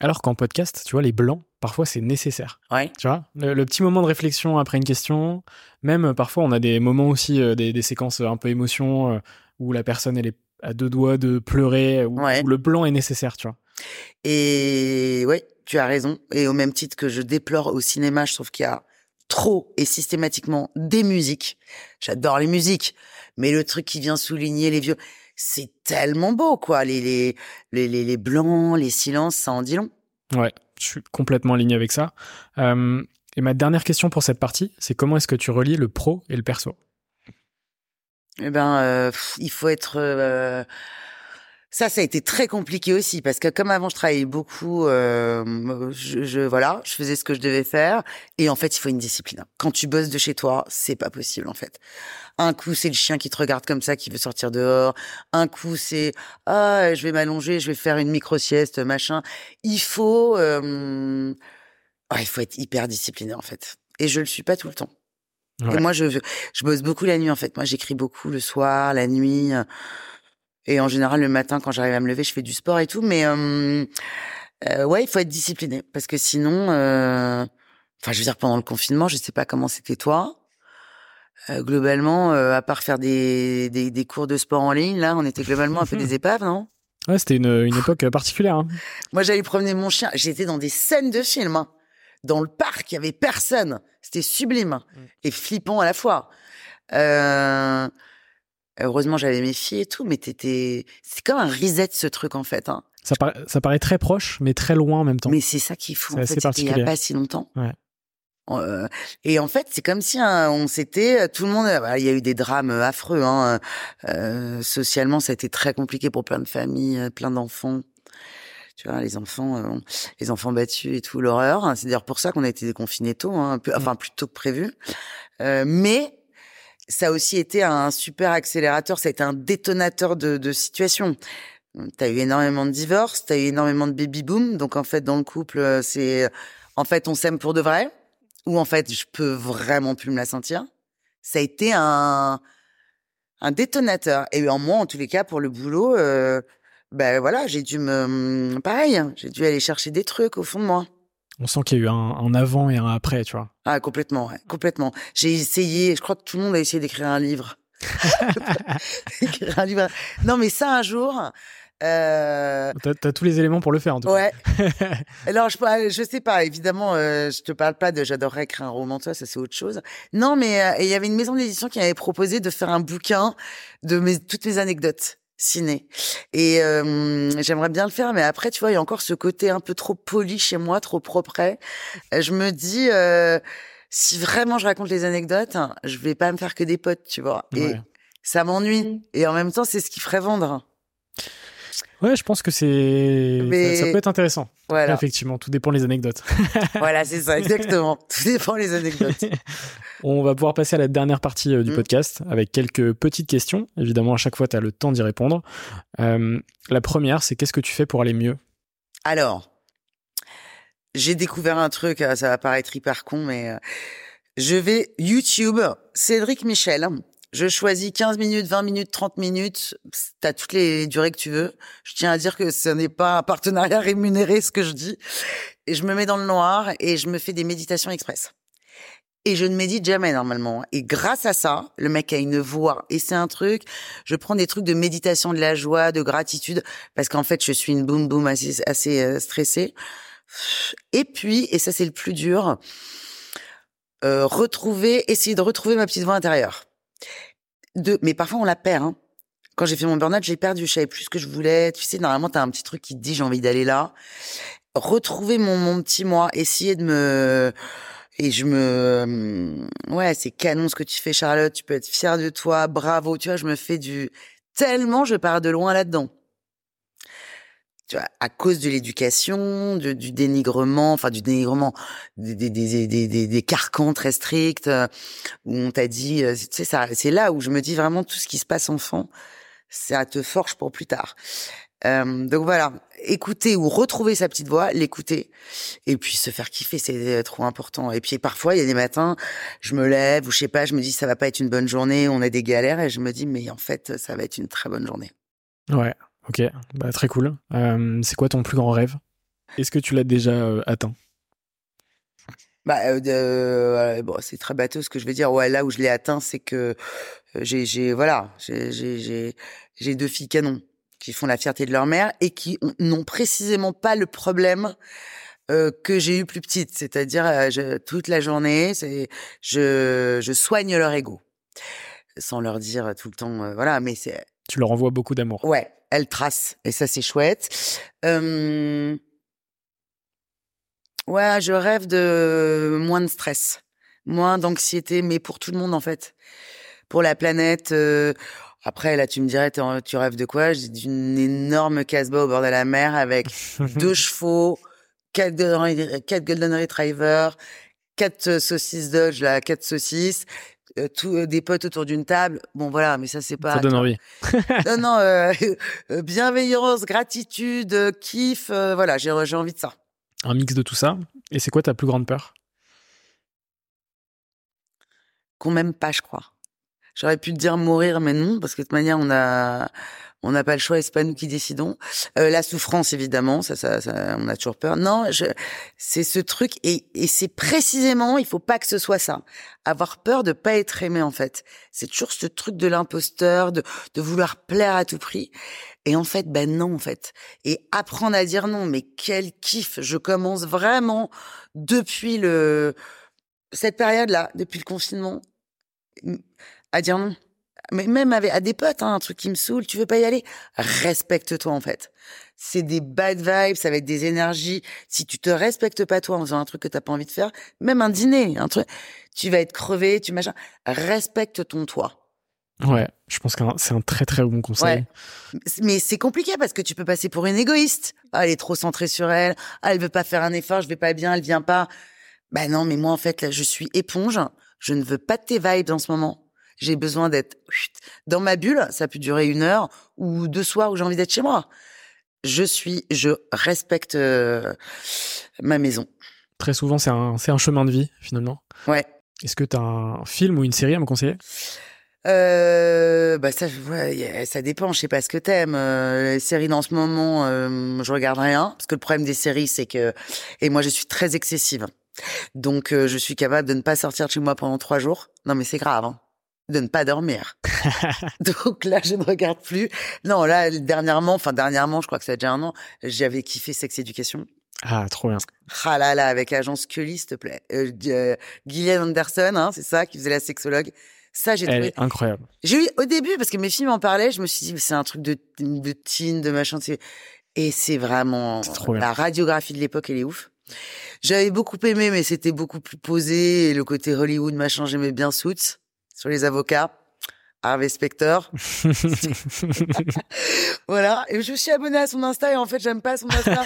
[SPEAKER 2] Alors qu'en podcast, tu vois, les blancs, parfois c'est nécessaire.
[SPEAKER 1] Ouais.
[SPEAKER 2] Tu vois, le, petit moment de réflexion après une question, même euh, parfois on a des moments aussi, euh, des, séquences un peu émotion, euh, où la personne elle est à deux doigts de pleurer, où, le blanc est nécessaire, tu vois.
[SPEAKER 1] Et ouais, tu as raison. Et au même titre que je déplore au cinéma, je trouve qu'il y a trop et systématiquement des musiques. J'adore les musiques, mais le truc qui vient souligner les vieux, c'est tellement beau, quoi. Les, les, les, les, blancs, les silences, ça en dit long.
[SPEAKER 2] Ouais, je suis complètement aligné avec ça. Euh, et ma dernière question pour cette partie, c'est comment est-ce que tu relis le pro et le perso?
[SPEAKER 1] Eh ben, euh, il faut être euh, ça, ça a été très compliqué aussi parce que comme avant je travaillais beaucoup, euh, je, je, voilà, je faisais ce que je devais faire et en fait il faut une discipline. Quand tu bosses de chez toi, c'est pas possible en fait. Un coup c'est le chien qui te regarde comme ça, qui veut sortir dehors. Un coup c'est ah je vais m'allonger, je vais faire une micro sieste, machin. Il faut, euh, il faut être hyper discipliné en fait. Et je le suis pas tout le temps. Et moi je, je bosse beaucoup la nuit en fait. Moi j'écris beaucoup le soir, la nuit. Et en général, le matin, quand j'arrive à me lever, je fais du sport et tout. Mais euh, euh, ouais, il faut être discipliné parce que sinon, euh, enfin, je veux dire, pendant le confinement, je sais pas comment c'était toi. Euh, globalement, à part faire des, des, des, cours de sport en ligne, là, on était globalement un peu des [laughs] épaves, non?
[SPEAKER 2] Ouais, c'était une, une époque particulière. Hein.
[SPEAKER 1] Moi, j'allais promener mon chien. J'étais dans des scènes de films. Hein. Dans le parc, il y avait personne. C'était sublime hein, mm. et flippant à la fois. Euh, Heureusement, j'avais mes filles et tout, mais t'étais, c'est comme un reset ce truc en fait. Hein.
[SPEAKER 2] Ça, paraît, ça paraît très proche, mais très loin en même temps.
[SPEAKER 1] Mais c'est ça qu'il faut. En fait, il n'y a pas si longtemps. Ouais. Euh, et en fait, c'est comme si hein, on s'était tout le monde. Bah, il y a eu des drames affreux. Hein, euh, socialement, ça a été très compliqué pour plein de familles, plein d'enfants. Tu vois, les enfants, euh, les enfants battus et tout, l'horreur. C'est d'ailleurs pour ça qu'on a été déconfinés tôt, hein, peu, enfin plus tôt que prévu. Euh, mais ça a aussi été un super accélérateur, ça a été un détonateur de, de situation. T'as eu énormément de divorces, t'as eu énormément de baby boom, donc en fait dans le couple, euh, c'est en fait on s'aime pour de vrai, ou en fait je peux vraiment plus me la sentir. Ça a été un un détonateur. Et en moi, en tous les cas, pour le boulot, euh, ben voilà, j'ai dû me pareil, j'ai dû aller chercher des trucs au fond de moi.
[SPEAKER 2] On sent qu'il y a eu un, avant et un après, tu vois.
[SPEAKER 1] Ah, complètement, ouais, complètement. J'ai essayé, je crois que tout le monde a essayé d'écrire un livre. [laughs] un livre. Non, mais ça, un jour,
[SPEAKER 2] euh... T'as as tous les éléments pour le faire, en tout
[SPEAKER 1] ouais. cas. [laughs] Alors, je, je sais pas, évidemment, euh, je te parle pas de j'adorerais écrire un roman, toi, ça c'est autre chose. Non, mais euh, il y avait une maison d'édition qui avait proposé de faire un bouquin de mes, toutes mes anecdotes. Ciné. Et euh, j'aimerais bien le faire, mais après, tu vois, il y a encore ce côté un peu trop poli chez moi, trop propre. Je me dis, euh, si vraiment je raconte les anecdotes, je vais pas me faire que des potes, tu vois. Et ça m'ennuie. Et en même temps, c'est ce qui ferait vendre.
[SPEAKER 2] Ouais, je pense que c'est ça, peut être intéressant.
[SPEAKER 1] Voilà.
[SPEAKER 2] Effectivement, tout dépend des anecdotes. [laughs]
[SPEAKER 1] voilà, c'est ça, exactement. [laughs] tout dépend des anecdotes. [laughs]
[SPEAKER 2] On va pouvoir passer à la dernière partie euh, du mm. podcast avec quelques petites questions. Évidemment, à chaque fois, tu as le temps d'y répondre. Euh, la première, c'est qu'est-ce que tu fais pour aller mieux?
[SPEAKER 1] Alors, j'ai découvert un truc, euh, ça va paraître hyper con, mais je vais YouTube, Cédric Michel. Je choisis 15 minutes, 20 minutes, 30 minutes. Tu as toutes les durées que tu veux. Je tiens à dire que ce n'est pas un partenariat [laughs] rémunéré, ce que je dis. Et je me mets dans le noir et je me fais des méditations express. Et je ne médite jamais normalement. Et grâce à ça, le mec a une voix. Et c'est un truc, je prends des trucs de méditation de la joie, de gratitude, parce qu'en fait, je suis une boum boum assez, assez euh, stressée. Et puis, et ça c'est le plus dur, euh, retrouver, essayer de retrouver ma petite voix intérieure de, mais parfois on la perd. Hein. Quand j'ai fait mon burn-out, j'ai perdu. Je savais plus ce que je voulais. Tu sais, normalement, t'as un petit truc qui te dit j'ai envie d'aller là. Retrouver mon, mon petit moi, essayer de me et je me ouais c'est canon ce que tu fais Charlotte tu peux être fière de toi bravo tu vois je me fais du tellement je pars de loin là-dedans tu vois, à cause de l'éducation, du dénigrement, enfin du dénigrement, des, des, des, des, carcans très stricts, euh, où on t'a dit, euh, tu sais, ça, c'est là où je me dis vraiment tout ce qui se passe enfant, ça te forge pour plus tard. Euh, donc voilà, écouter ou retrouver sa petite voix, l'écouter, et puis se faire kiffer, c'est trop important. Et puis parfois, il y a des matins, je me lève ou je sais pas, je me dis ça va pas être une bonne journée, on a des galères, et je me dis mais en fait, ça va être une très bonne journée.
[SPEAKER 2] Ouais, Ok, bah, très cool. Euh, c'est quoi ton plus grand rêve? Est-ce que tu l'as déjà euh, atteint?
[SPEAKER 1] Bah, euh, bon, c'est très bateau ce que je vais dire. Ouais, là où je l'ai atteint, c'est que j'ai, j'ai, voilà, j'ai, j'ai, j'ai deux filles canons qui font la fierté de leur mère et qui n'ont précisément pas le problème que j'ai eu plus petite. C'est-à-dire, toute la journée, c'est, je, je soigne leur ego, sans leur dire tout le temps, voilà. Mais c'est.
[SPEAKER 2] Tu leur envoies beaucoup d'amour.
[SPEAKER 1] Ouais, elle trace et ça c'est chouette. Euh... Ouais, je rêve de moins de stress, moins d'anxiété, mais pour tout le monde en fait, pour la planète. Euh... Après, là, tu me dirais, tu rêves de quoi? J'ai d'une énorme casbah au bord de la mer avec [laughs] deux chevaux, quatre golden, quatre golden retriever, quatre saucisses Dodge, là, quatre saucisses, euh, tout, euh, des potes autour d'une table. Bon, voilà, mais ça, c'est pas.
[SPEAKER 2] Ça donne envie. [laughs]
[SPEAKER 1] non, non, euh, [laughs] bienveillance, gratitude, kiff, voilà, j'ai envie de ça.
[SPEAKER 2] Un mix de tout ça. Et c'est quoi ta plus grande peur?
[SPEAKER 1] Qu'on m'aime pas, je crois. J'aurais pu te dire mourir, mais non, parce que de toute manière, on a, on n'a pas le choix c'est pas nous qui décidons. Euh, la souffrance, évidemment, ça, ça, ça, on a toujours peur. Non, je, c'est ce truc et, et c'est précisément, il faut pas que ce soit ça. Avoir peur de pas être aimé, en fait. C'est toujours ce truc de l'imposteur, de, de vouloir plaire à tout prix. Et en fait, ben non, en fait. Et apprendre à dire non, mais quel kiff. Je commence vraiment depuis le, cette période-là, depuis le confinement, à dire non mais même avec, à des potes, hein, un truc qui me saoule, tu veux pas y aller? Respecte-toi en fait. C'est des bad vibes, ça va être des énergies. Si tu te respectes pas toi en faisant un truc que t'as pas envie de faire, même un dîner, un truc, tu vas être crevé, tu machin. Respecte ton toi.
[SPEAKER 2] Ouais, je pense que c'est un très très bon conseil.
[SPEAKER 1] Ouais. Mais c'est compliqué parce que tu peux passer pour une égoïste. Ah, elle est trop centrée sur elle. Ah, elle veut pas faire un effort, je vais pas bien, elle vient pas. Bah non, mais moi en fait là, je suis éponge. Je ne veux pas de tes vibes en ce moment j'ai besoin d'être dans ma bulle. Ça peut durer une heure ou deux soirs où j'ai envie d'être chez moi. Je suis, je respecte euh, ma maison.
[SPEAKER 2] Très souvent, c'est un, un chemin de vie finalement.
[SPEAKER 1] Ouais.
[SPEAKER 2] Est-ce que tu as un film ou une série à me conseiller?
[SPEAKER 1] Euh, bah ça, ouais, ça dépend. Je sais pas ce que t'aimes. Euh, les séries dans ce moment, euh, je regarde rien parce que le problème des séries, c'est que et moi je suis très excessive. Donc euh, je suis capable de ne pas sortir de chez moi pendant trois jours. Non mais c'est grave. Hein de ne pas dormir. [laughs] Donc là, je ne regarde plus. Non, là, dernièrement, enfin dernièrement, je crois que ça a déjà un an, j'avais kiffé Sex Education.
[SPEAKER 2] Ah, trop bien.
[SPEAKER 1] Ah là là, avec Agence Scully, s'il te plaît. Euh, euh Gillian Anderson, hein, c'est ça, qui faisait la sexologue. Ça, j'ai trouvé.
[SPEAKER 2] est incroyable.
[SPEAKER 1] J'ai eu au début parce que mes films en parlaient, je me suis dit c'est un truc de de teen, de machin. Et c'est vraiment
[SPEAKER 2] trop
[SPEAKER 1] la radiographie de l'époque, elle est ouf. J'avais beaucoup aimé, mais c'était beaucoup plus posé et le côté Hollywood machin. J'aimais bien Suits sur les avocats. Harvey Specter. [laughs] [laughs] Voilà. Et je suis abonnée à son Insta et en fait, j'aime pas son Insta.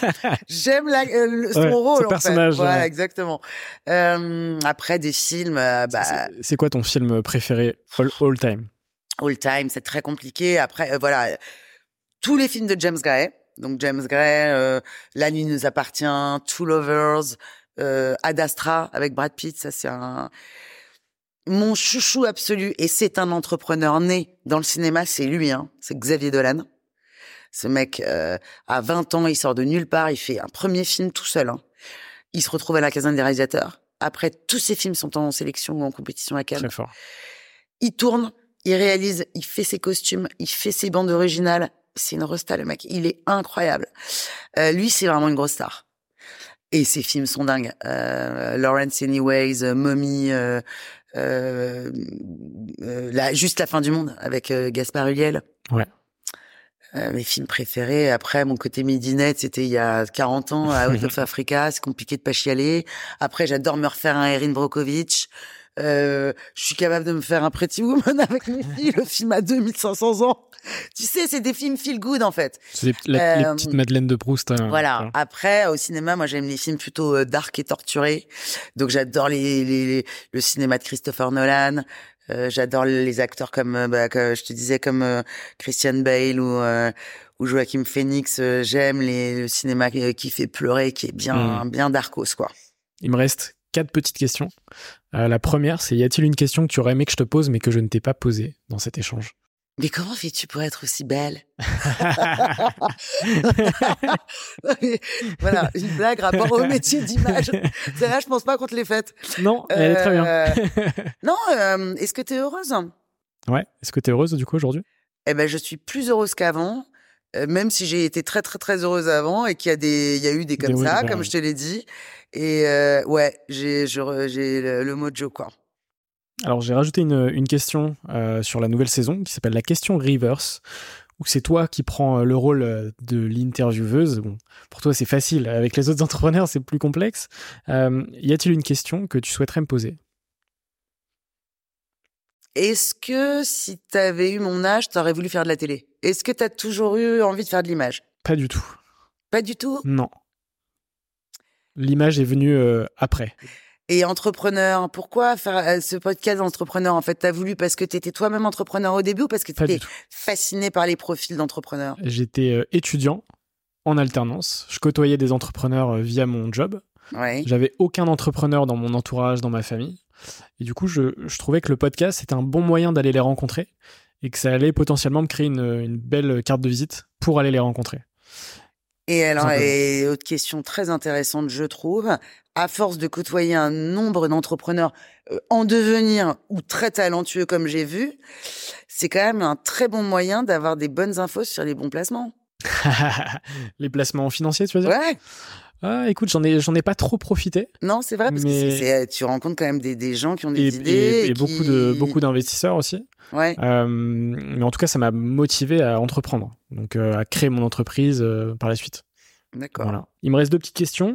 [SPEAKER 1] j'aime la, euh, le- son
[SPEAKER 2] Ouais,
[SPEAKER 1] rôle. en
[SPEAKER 2] personnage,
[SPEAKER 1] Fait. Voilà,
[SPEAKER 2] ouais.
[SPEAKER 1] exactement. Euh, après, des films, euh, bah,
[SPEAKER 2] C'est- quoi ton film préféré all, all time?
[SPEAKER 1] All time, c'est très compliqué. Après, voilà, tous les films de James Gray. Donc James Gray, La nuit nous appartient, Two Lovers, Ad Astra avec Brad Pitt. Ça, c'est un mon chouchou absolu. Et c'est un entrepreneur né dans le cinéma. C'est lui, hein. C'est Xavier Dolan. Ce mec, euh, à 20 ans, il sort de nulle part. Il fait un premier film tout seul. Hein. Il se retrouve à la caserne des réalisateurs. Après, tous ses films sont en sélection ou en compétition à Cannes
[SPEAKER 2] Très fort.
[SPEAKER 1] il tourne, il réalise, il fait ses costumes, il fait ses bandes originales. C'est une resta, le mec. Il est incroyable. Euh, lui, c'est vraiment une grosse star. Et ses films sont dingues. Euh, Lawrence Anyways, euh, Mommy, euh, euh, euh, la, juste la fin du monde avec euh, Gaspard Ulliel.
[SPEAKER 2] Ouais.
[SPEAKER 1] Euh, mes films préférés. Après, mon côté midinette, c'était il y a 40 ans à Out [laughs] of Africa. C'est compliqué de pas chialer. Après, j'adore me refaire un Erin Brockovich. Euh, je suis capable de me faire un Pretty Woman [laughs] avec mes filles. Le film a 2500 ans. Tu sais, c'est des films feel good, en fait.
[SPEAKER 2] C'est la- les
[SPEAKER 1] Euh,
[SPEAKER 2] petites Madeleines de Proust. hein,
[SPEAKER 1] Voilà. Après, au cinéma, moi, j'aime les films plutôt euh, dark et torturés. Donc, j'adore les, les, les- le cinéma de Christopher Nolan. Euh, j'adore les acteurs comme, euh, bah, je te disais, comme euh, Christian Bale ou, euh, ou Joachim Phoenix. Euh, j'aime les, le cinéma qui, qui fait pleurer, qui est bien,
[SPEAKER 2] Mm.
[SPEAKER 1] bien darkos, quoi.
[SPEAKER 2] Il me reste quatre petites questions. Euh, la première, c'est y a-t-il une question que tu aurais aimé que je te pose mais que je ne t'ai pas posée dans cet échange?
[SPEAKER 1] Mais comment fais-tu pour être aussi belle? [laughs] [laughs] Voilà, une blague rapport au métier d'image. [laughs] Celle-là, je pense pas qu'on te l'ait faite.
[SPEAKER 2] Non, elle est très bien.
[SPEAKER 1] Euh, non, euh, est-ce que tu es heureuse?
[SPEAKER 2] Ouais. Est-ce que tu es heureuse du coup aujourd'hui?
[SPEAKER 1] Eh ben, je suis plus heureuse qu'avant. Euh, même si j'ai été très très très heureuse avant et qu'il y a des il y a eu des comme
[SPEAKER 2] Des
[SPEAKER 1] ça comme je te l'ai dit et euh, ouais j'ai j'ai le, le mojo quoi
[SPEAKER 2] Alors j'ai rajouté une, une question euh, sur la nouvelle saison qui s'appelle la question reverse où c'est toi qui prends le rôle de l'intervieweuse. Bon, pour toi c'est facile. Avec les autres [laughs] entrepreneurs c'est plus complexe. Euh, y a-t-il une question que tu souhaiterais me poser?
[SPEAKER 1] Est-ce que si tu avais eu mon âge t'aurais voulu faire de la télé? Est-ce que tu as toujours eu envie de faire de l'image?
[SPEAKER 2] Pas du tout.
[SPEAKER 1] pas du tout?
[SPEAKER 2] Non. L'image est venue euh, après.
[SPEAKER 1] Et entrepreneur, pourquoi faire euh, ce podcast d'entrepreneur En fait, t'as voulu parce que t'étais toi-même entrepreneur au début ou parce que t'étais fasciné par les profils d'entrepreneurs?
[SPEAKER 2] J'étais euh, étudiant en alternance. Je côtoyais des entrepreneurs via mon job.
[SPEAKER 1] Ouais.
[SPEAKER 2] J'avais aucun entrepreneur dans mon entourage, dans ma famille. Et du coup, je, je trouvais que le podcast, c'était un bon moyen d'aller les rencontrer et que ça allait potentiellement me créer une, une belle carte de visite pour aller les rencontrer.
[SPEAKER 1] Et alors, et autre question très intéressante, je trouve, à force de côtoyer un nombre d'entrepreneurs euh, en devenir ou très talentueux comme j'ai vu, c'est quand même un très bon moyen d'avoir des bonnes infos sur les bons placements. [laughs]
[SPEAKER 2] les placements financiers, tu veux dire?
[SPEAKER 1] Ouais.
[SPEAKER 2] Ah, écoute, j'en ai, j'en ai pas trop profité.
[SPEAKER 1] Non, c'est vrai parce
[SPEAKER 2] Mais-
[SPEAKER 1] que tu rencontres quand même des, des gens qui ont des
[SPEAKER 2] Et,
[SPEAKER 1] idées
[SPEAKER 2] et- et
[SPEAKER 1] et
[SPEAKER 2] beaucoup de beaucoup d'investisseurs aussi.
[SPEAKER 1] Ouais.
[SPEAKER 2] Euh, mais en tout cas, ça m'a motivé à entreprendre, donc euh, à créer mon entreprise euh, par la suite.
[SPEAKER 1] D'accord.
[SPEAKER 2] Voilà. Il me reste deux petites questions.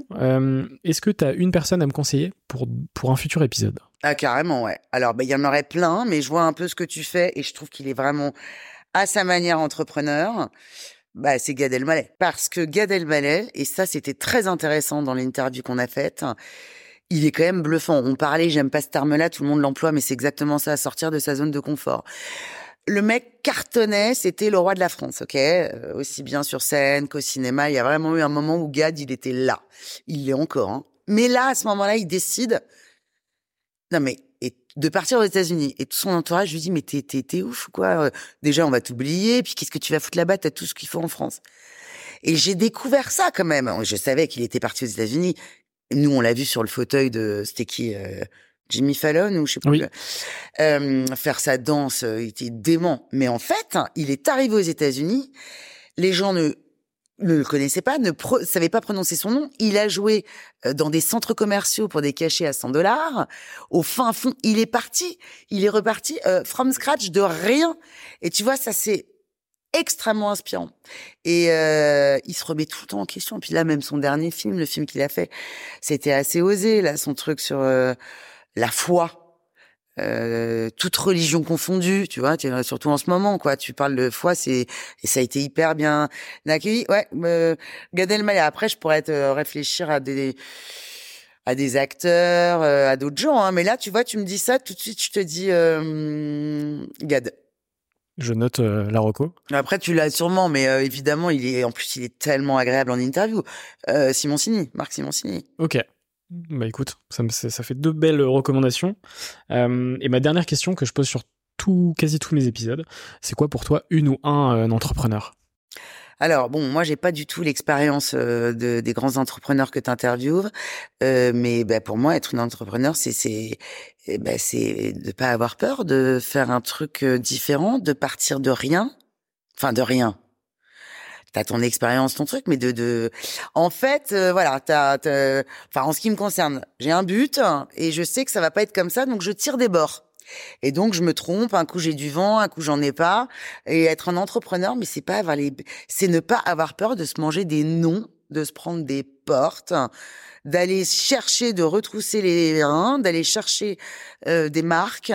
[SPEAKER 2] Est-ce que tu as une personne à me conseiller pour, pour un futur épisode?
[SPEAKER 1] Ah, carrément, ouais. Alors, bah, il y en aurait plein, mais je vois un peu ce que tu fais et je trouve qu'il est vraiment à sa manière entrepreneur. Bah, c'est Gad Elmaleh. Parce que Gad Elmaleh, et ça, c'était très intéressant dans l'interview qu'on a faite, il est quand même bluffant. On parlait, j'aime pas ce terme-là, tout le monde l'emploie, mais c'est exactement ça, sortir de sa zone de confort. Le mec cartonnait, c'était le roi de la France, ok? Euh, Aussi bien sur scène qu'au cinéma. Il y a vraiment eu un moment où Gad, il était là. Il l'est encore. Hein. Mais là, à ce moment-là, il décide non mais de partir aux États-Unis. Et tout son entourage lui dit mais t'es t'es t'es ouf ou quoi. Euh, déjà on va t'oublier puis qu'est-ce que tu vas foutre là-bas? T'as tout ce qu'il faut en France. Et j'ai découvert ça quand même. Je savais qu'il était parti aux États-Unis. Nous on l'a vu sur le fauteuil de c'était qui euh, Jimmy Fallon ou je sais pas
[SPEAKER 2] Oui.
[SPEAKER 1] euh, faire sa danse euh, il était dément. Mais en fait il est arrivé aux États-Unis. Les gens ne ne le connaissait pas, ne savait pas prononcer son nom. Il a joué euh, dans des centres commerciaux pour des cachets à 100 dollars. Au fin fond, il est parti. Il est reparti euh, from scratch de rien. Et tu vois, ça c'est extrêmement inspirant. Et euh, il se remet tout le temps en question. Puis là, même son dernier film, le film qu'il a fait, c'était assez osé. Là, son truc sur euh, la foi euh, toute religion confondue, tu vois, surtout en ce moment, quoi. Tu parles de foi, c'est et ça a été hyper bien accueilli. Ouais, euh, Gad Elmaleh. Après, je pourrais te réfléchir à des à des acteurs, euh, à d'autres gens. Hein. Mais là, tu vois, tu me dis ça, tout de suite, je te dis euh, Gad.
[SPEAKER 2] Je note euh, la Rocco.
[SPEAKER 1] Après, tu l'as sûrement, mais évidemment, il est en plus, il est tellement agréable en interview. Simoncini, Marc Simoncini.
[SPEAKER 2] Ok. Bah écoute, ça, fait deux belles recommandations. Euh, et ma dernière question que je pose sur tout, quasi tous mes épisodes, c'est quoi pour toi une ou un, euh, entrepreneur?
[SPEAKER 1] Alors bon, moi j'ai pas du tout l'expérience euh, de, des grands entrepreneurs que tu interviews, mais bah, pour moi être une entrepreneur, c'est c'est bah, c'est de pas avoir peur de faire un truc différent, de partir de rien, enfin de rien, t'as ton expérience, ton truc, mais de, de, en fait, euh, voilà, t'as, enfin, en ce qui me concerne, j'ai un but et je sais que ça va pas être comme ça, donc je tire des bords. Et donc je me trompe, un coup j'ai du vent, un coup j'en ai pas. Et être un entrepreneur, mais c'est pas avoir les, c'est ne pas avoir peur de se manger des noms, de se prendre des portes, d'aller chercher, de retrousser les reins, d'aller chercher euh, des marques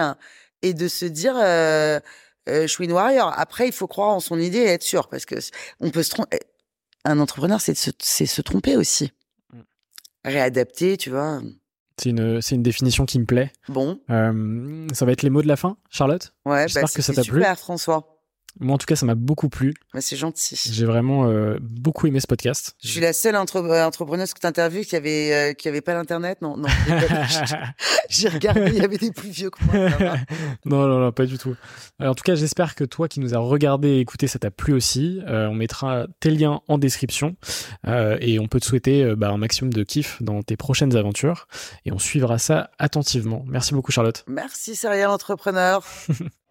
[SPEAKER 1] et de se dire. Euh, euh, je suis warrior. Après, il faut croire en son idée et être sûr, parce que on peut se tromper. Un entrepreneur, c'est se, se tromper aussi. Mm. Réadapter, tu vois.
[SPEAKER 2] C'est une, une définition qui me plaît.
[SPEAKER 1] Bon.
[SPEAKER 2] Euh, ça va être les mots de la fin, Charlotte?
[SPEAKER 1] Ouais, J'espère bah, que ça t'a plu. Super, François.
[SPEAKER 2] Moi, en tout cas, ça m'a beaucoup plu.
[SPEAKER 1] Mais c'est gentil.
[SPEAKER 2] J'ai vraiment euh, beaucoup aimé ce podcast.
[SPEAKER 1] Je suis la seule euh, entrepreneuse que tu interviews qui avait euh, qui avait pas l'internet. Non, non. J'ai [laughs] regardé, il y avait des plus vieux que moi. [laughs]
[SPEAKER 2] non, non, non, pas du tout. en tout cas, j'espère que toi qui nous as regardé et écouté, ça t'a plu aussi. on mettra tes liens en description et on peut te souhaiter bah, un maximum de kiff dans tes prochaines aventures et on suivra ça attentivement. Merci beaucoup, Charlotte.
[SPEAKER 1] Merci, Serial Entrepreneur. [laughs]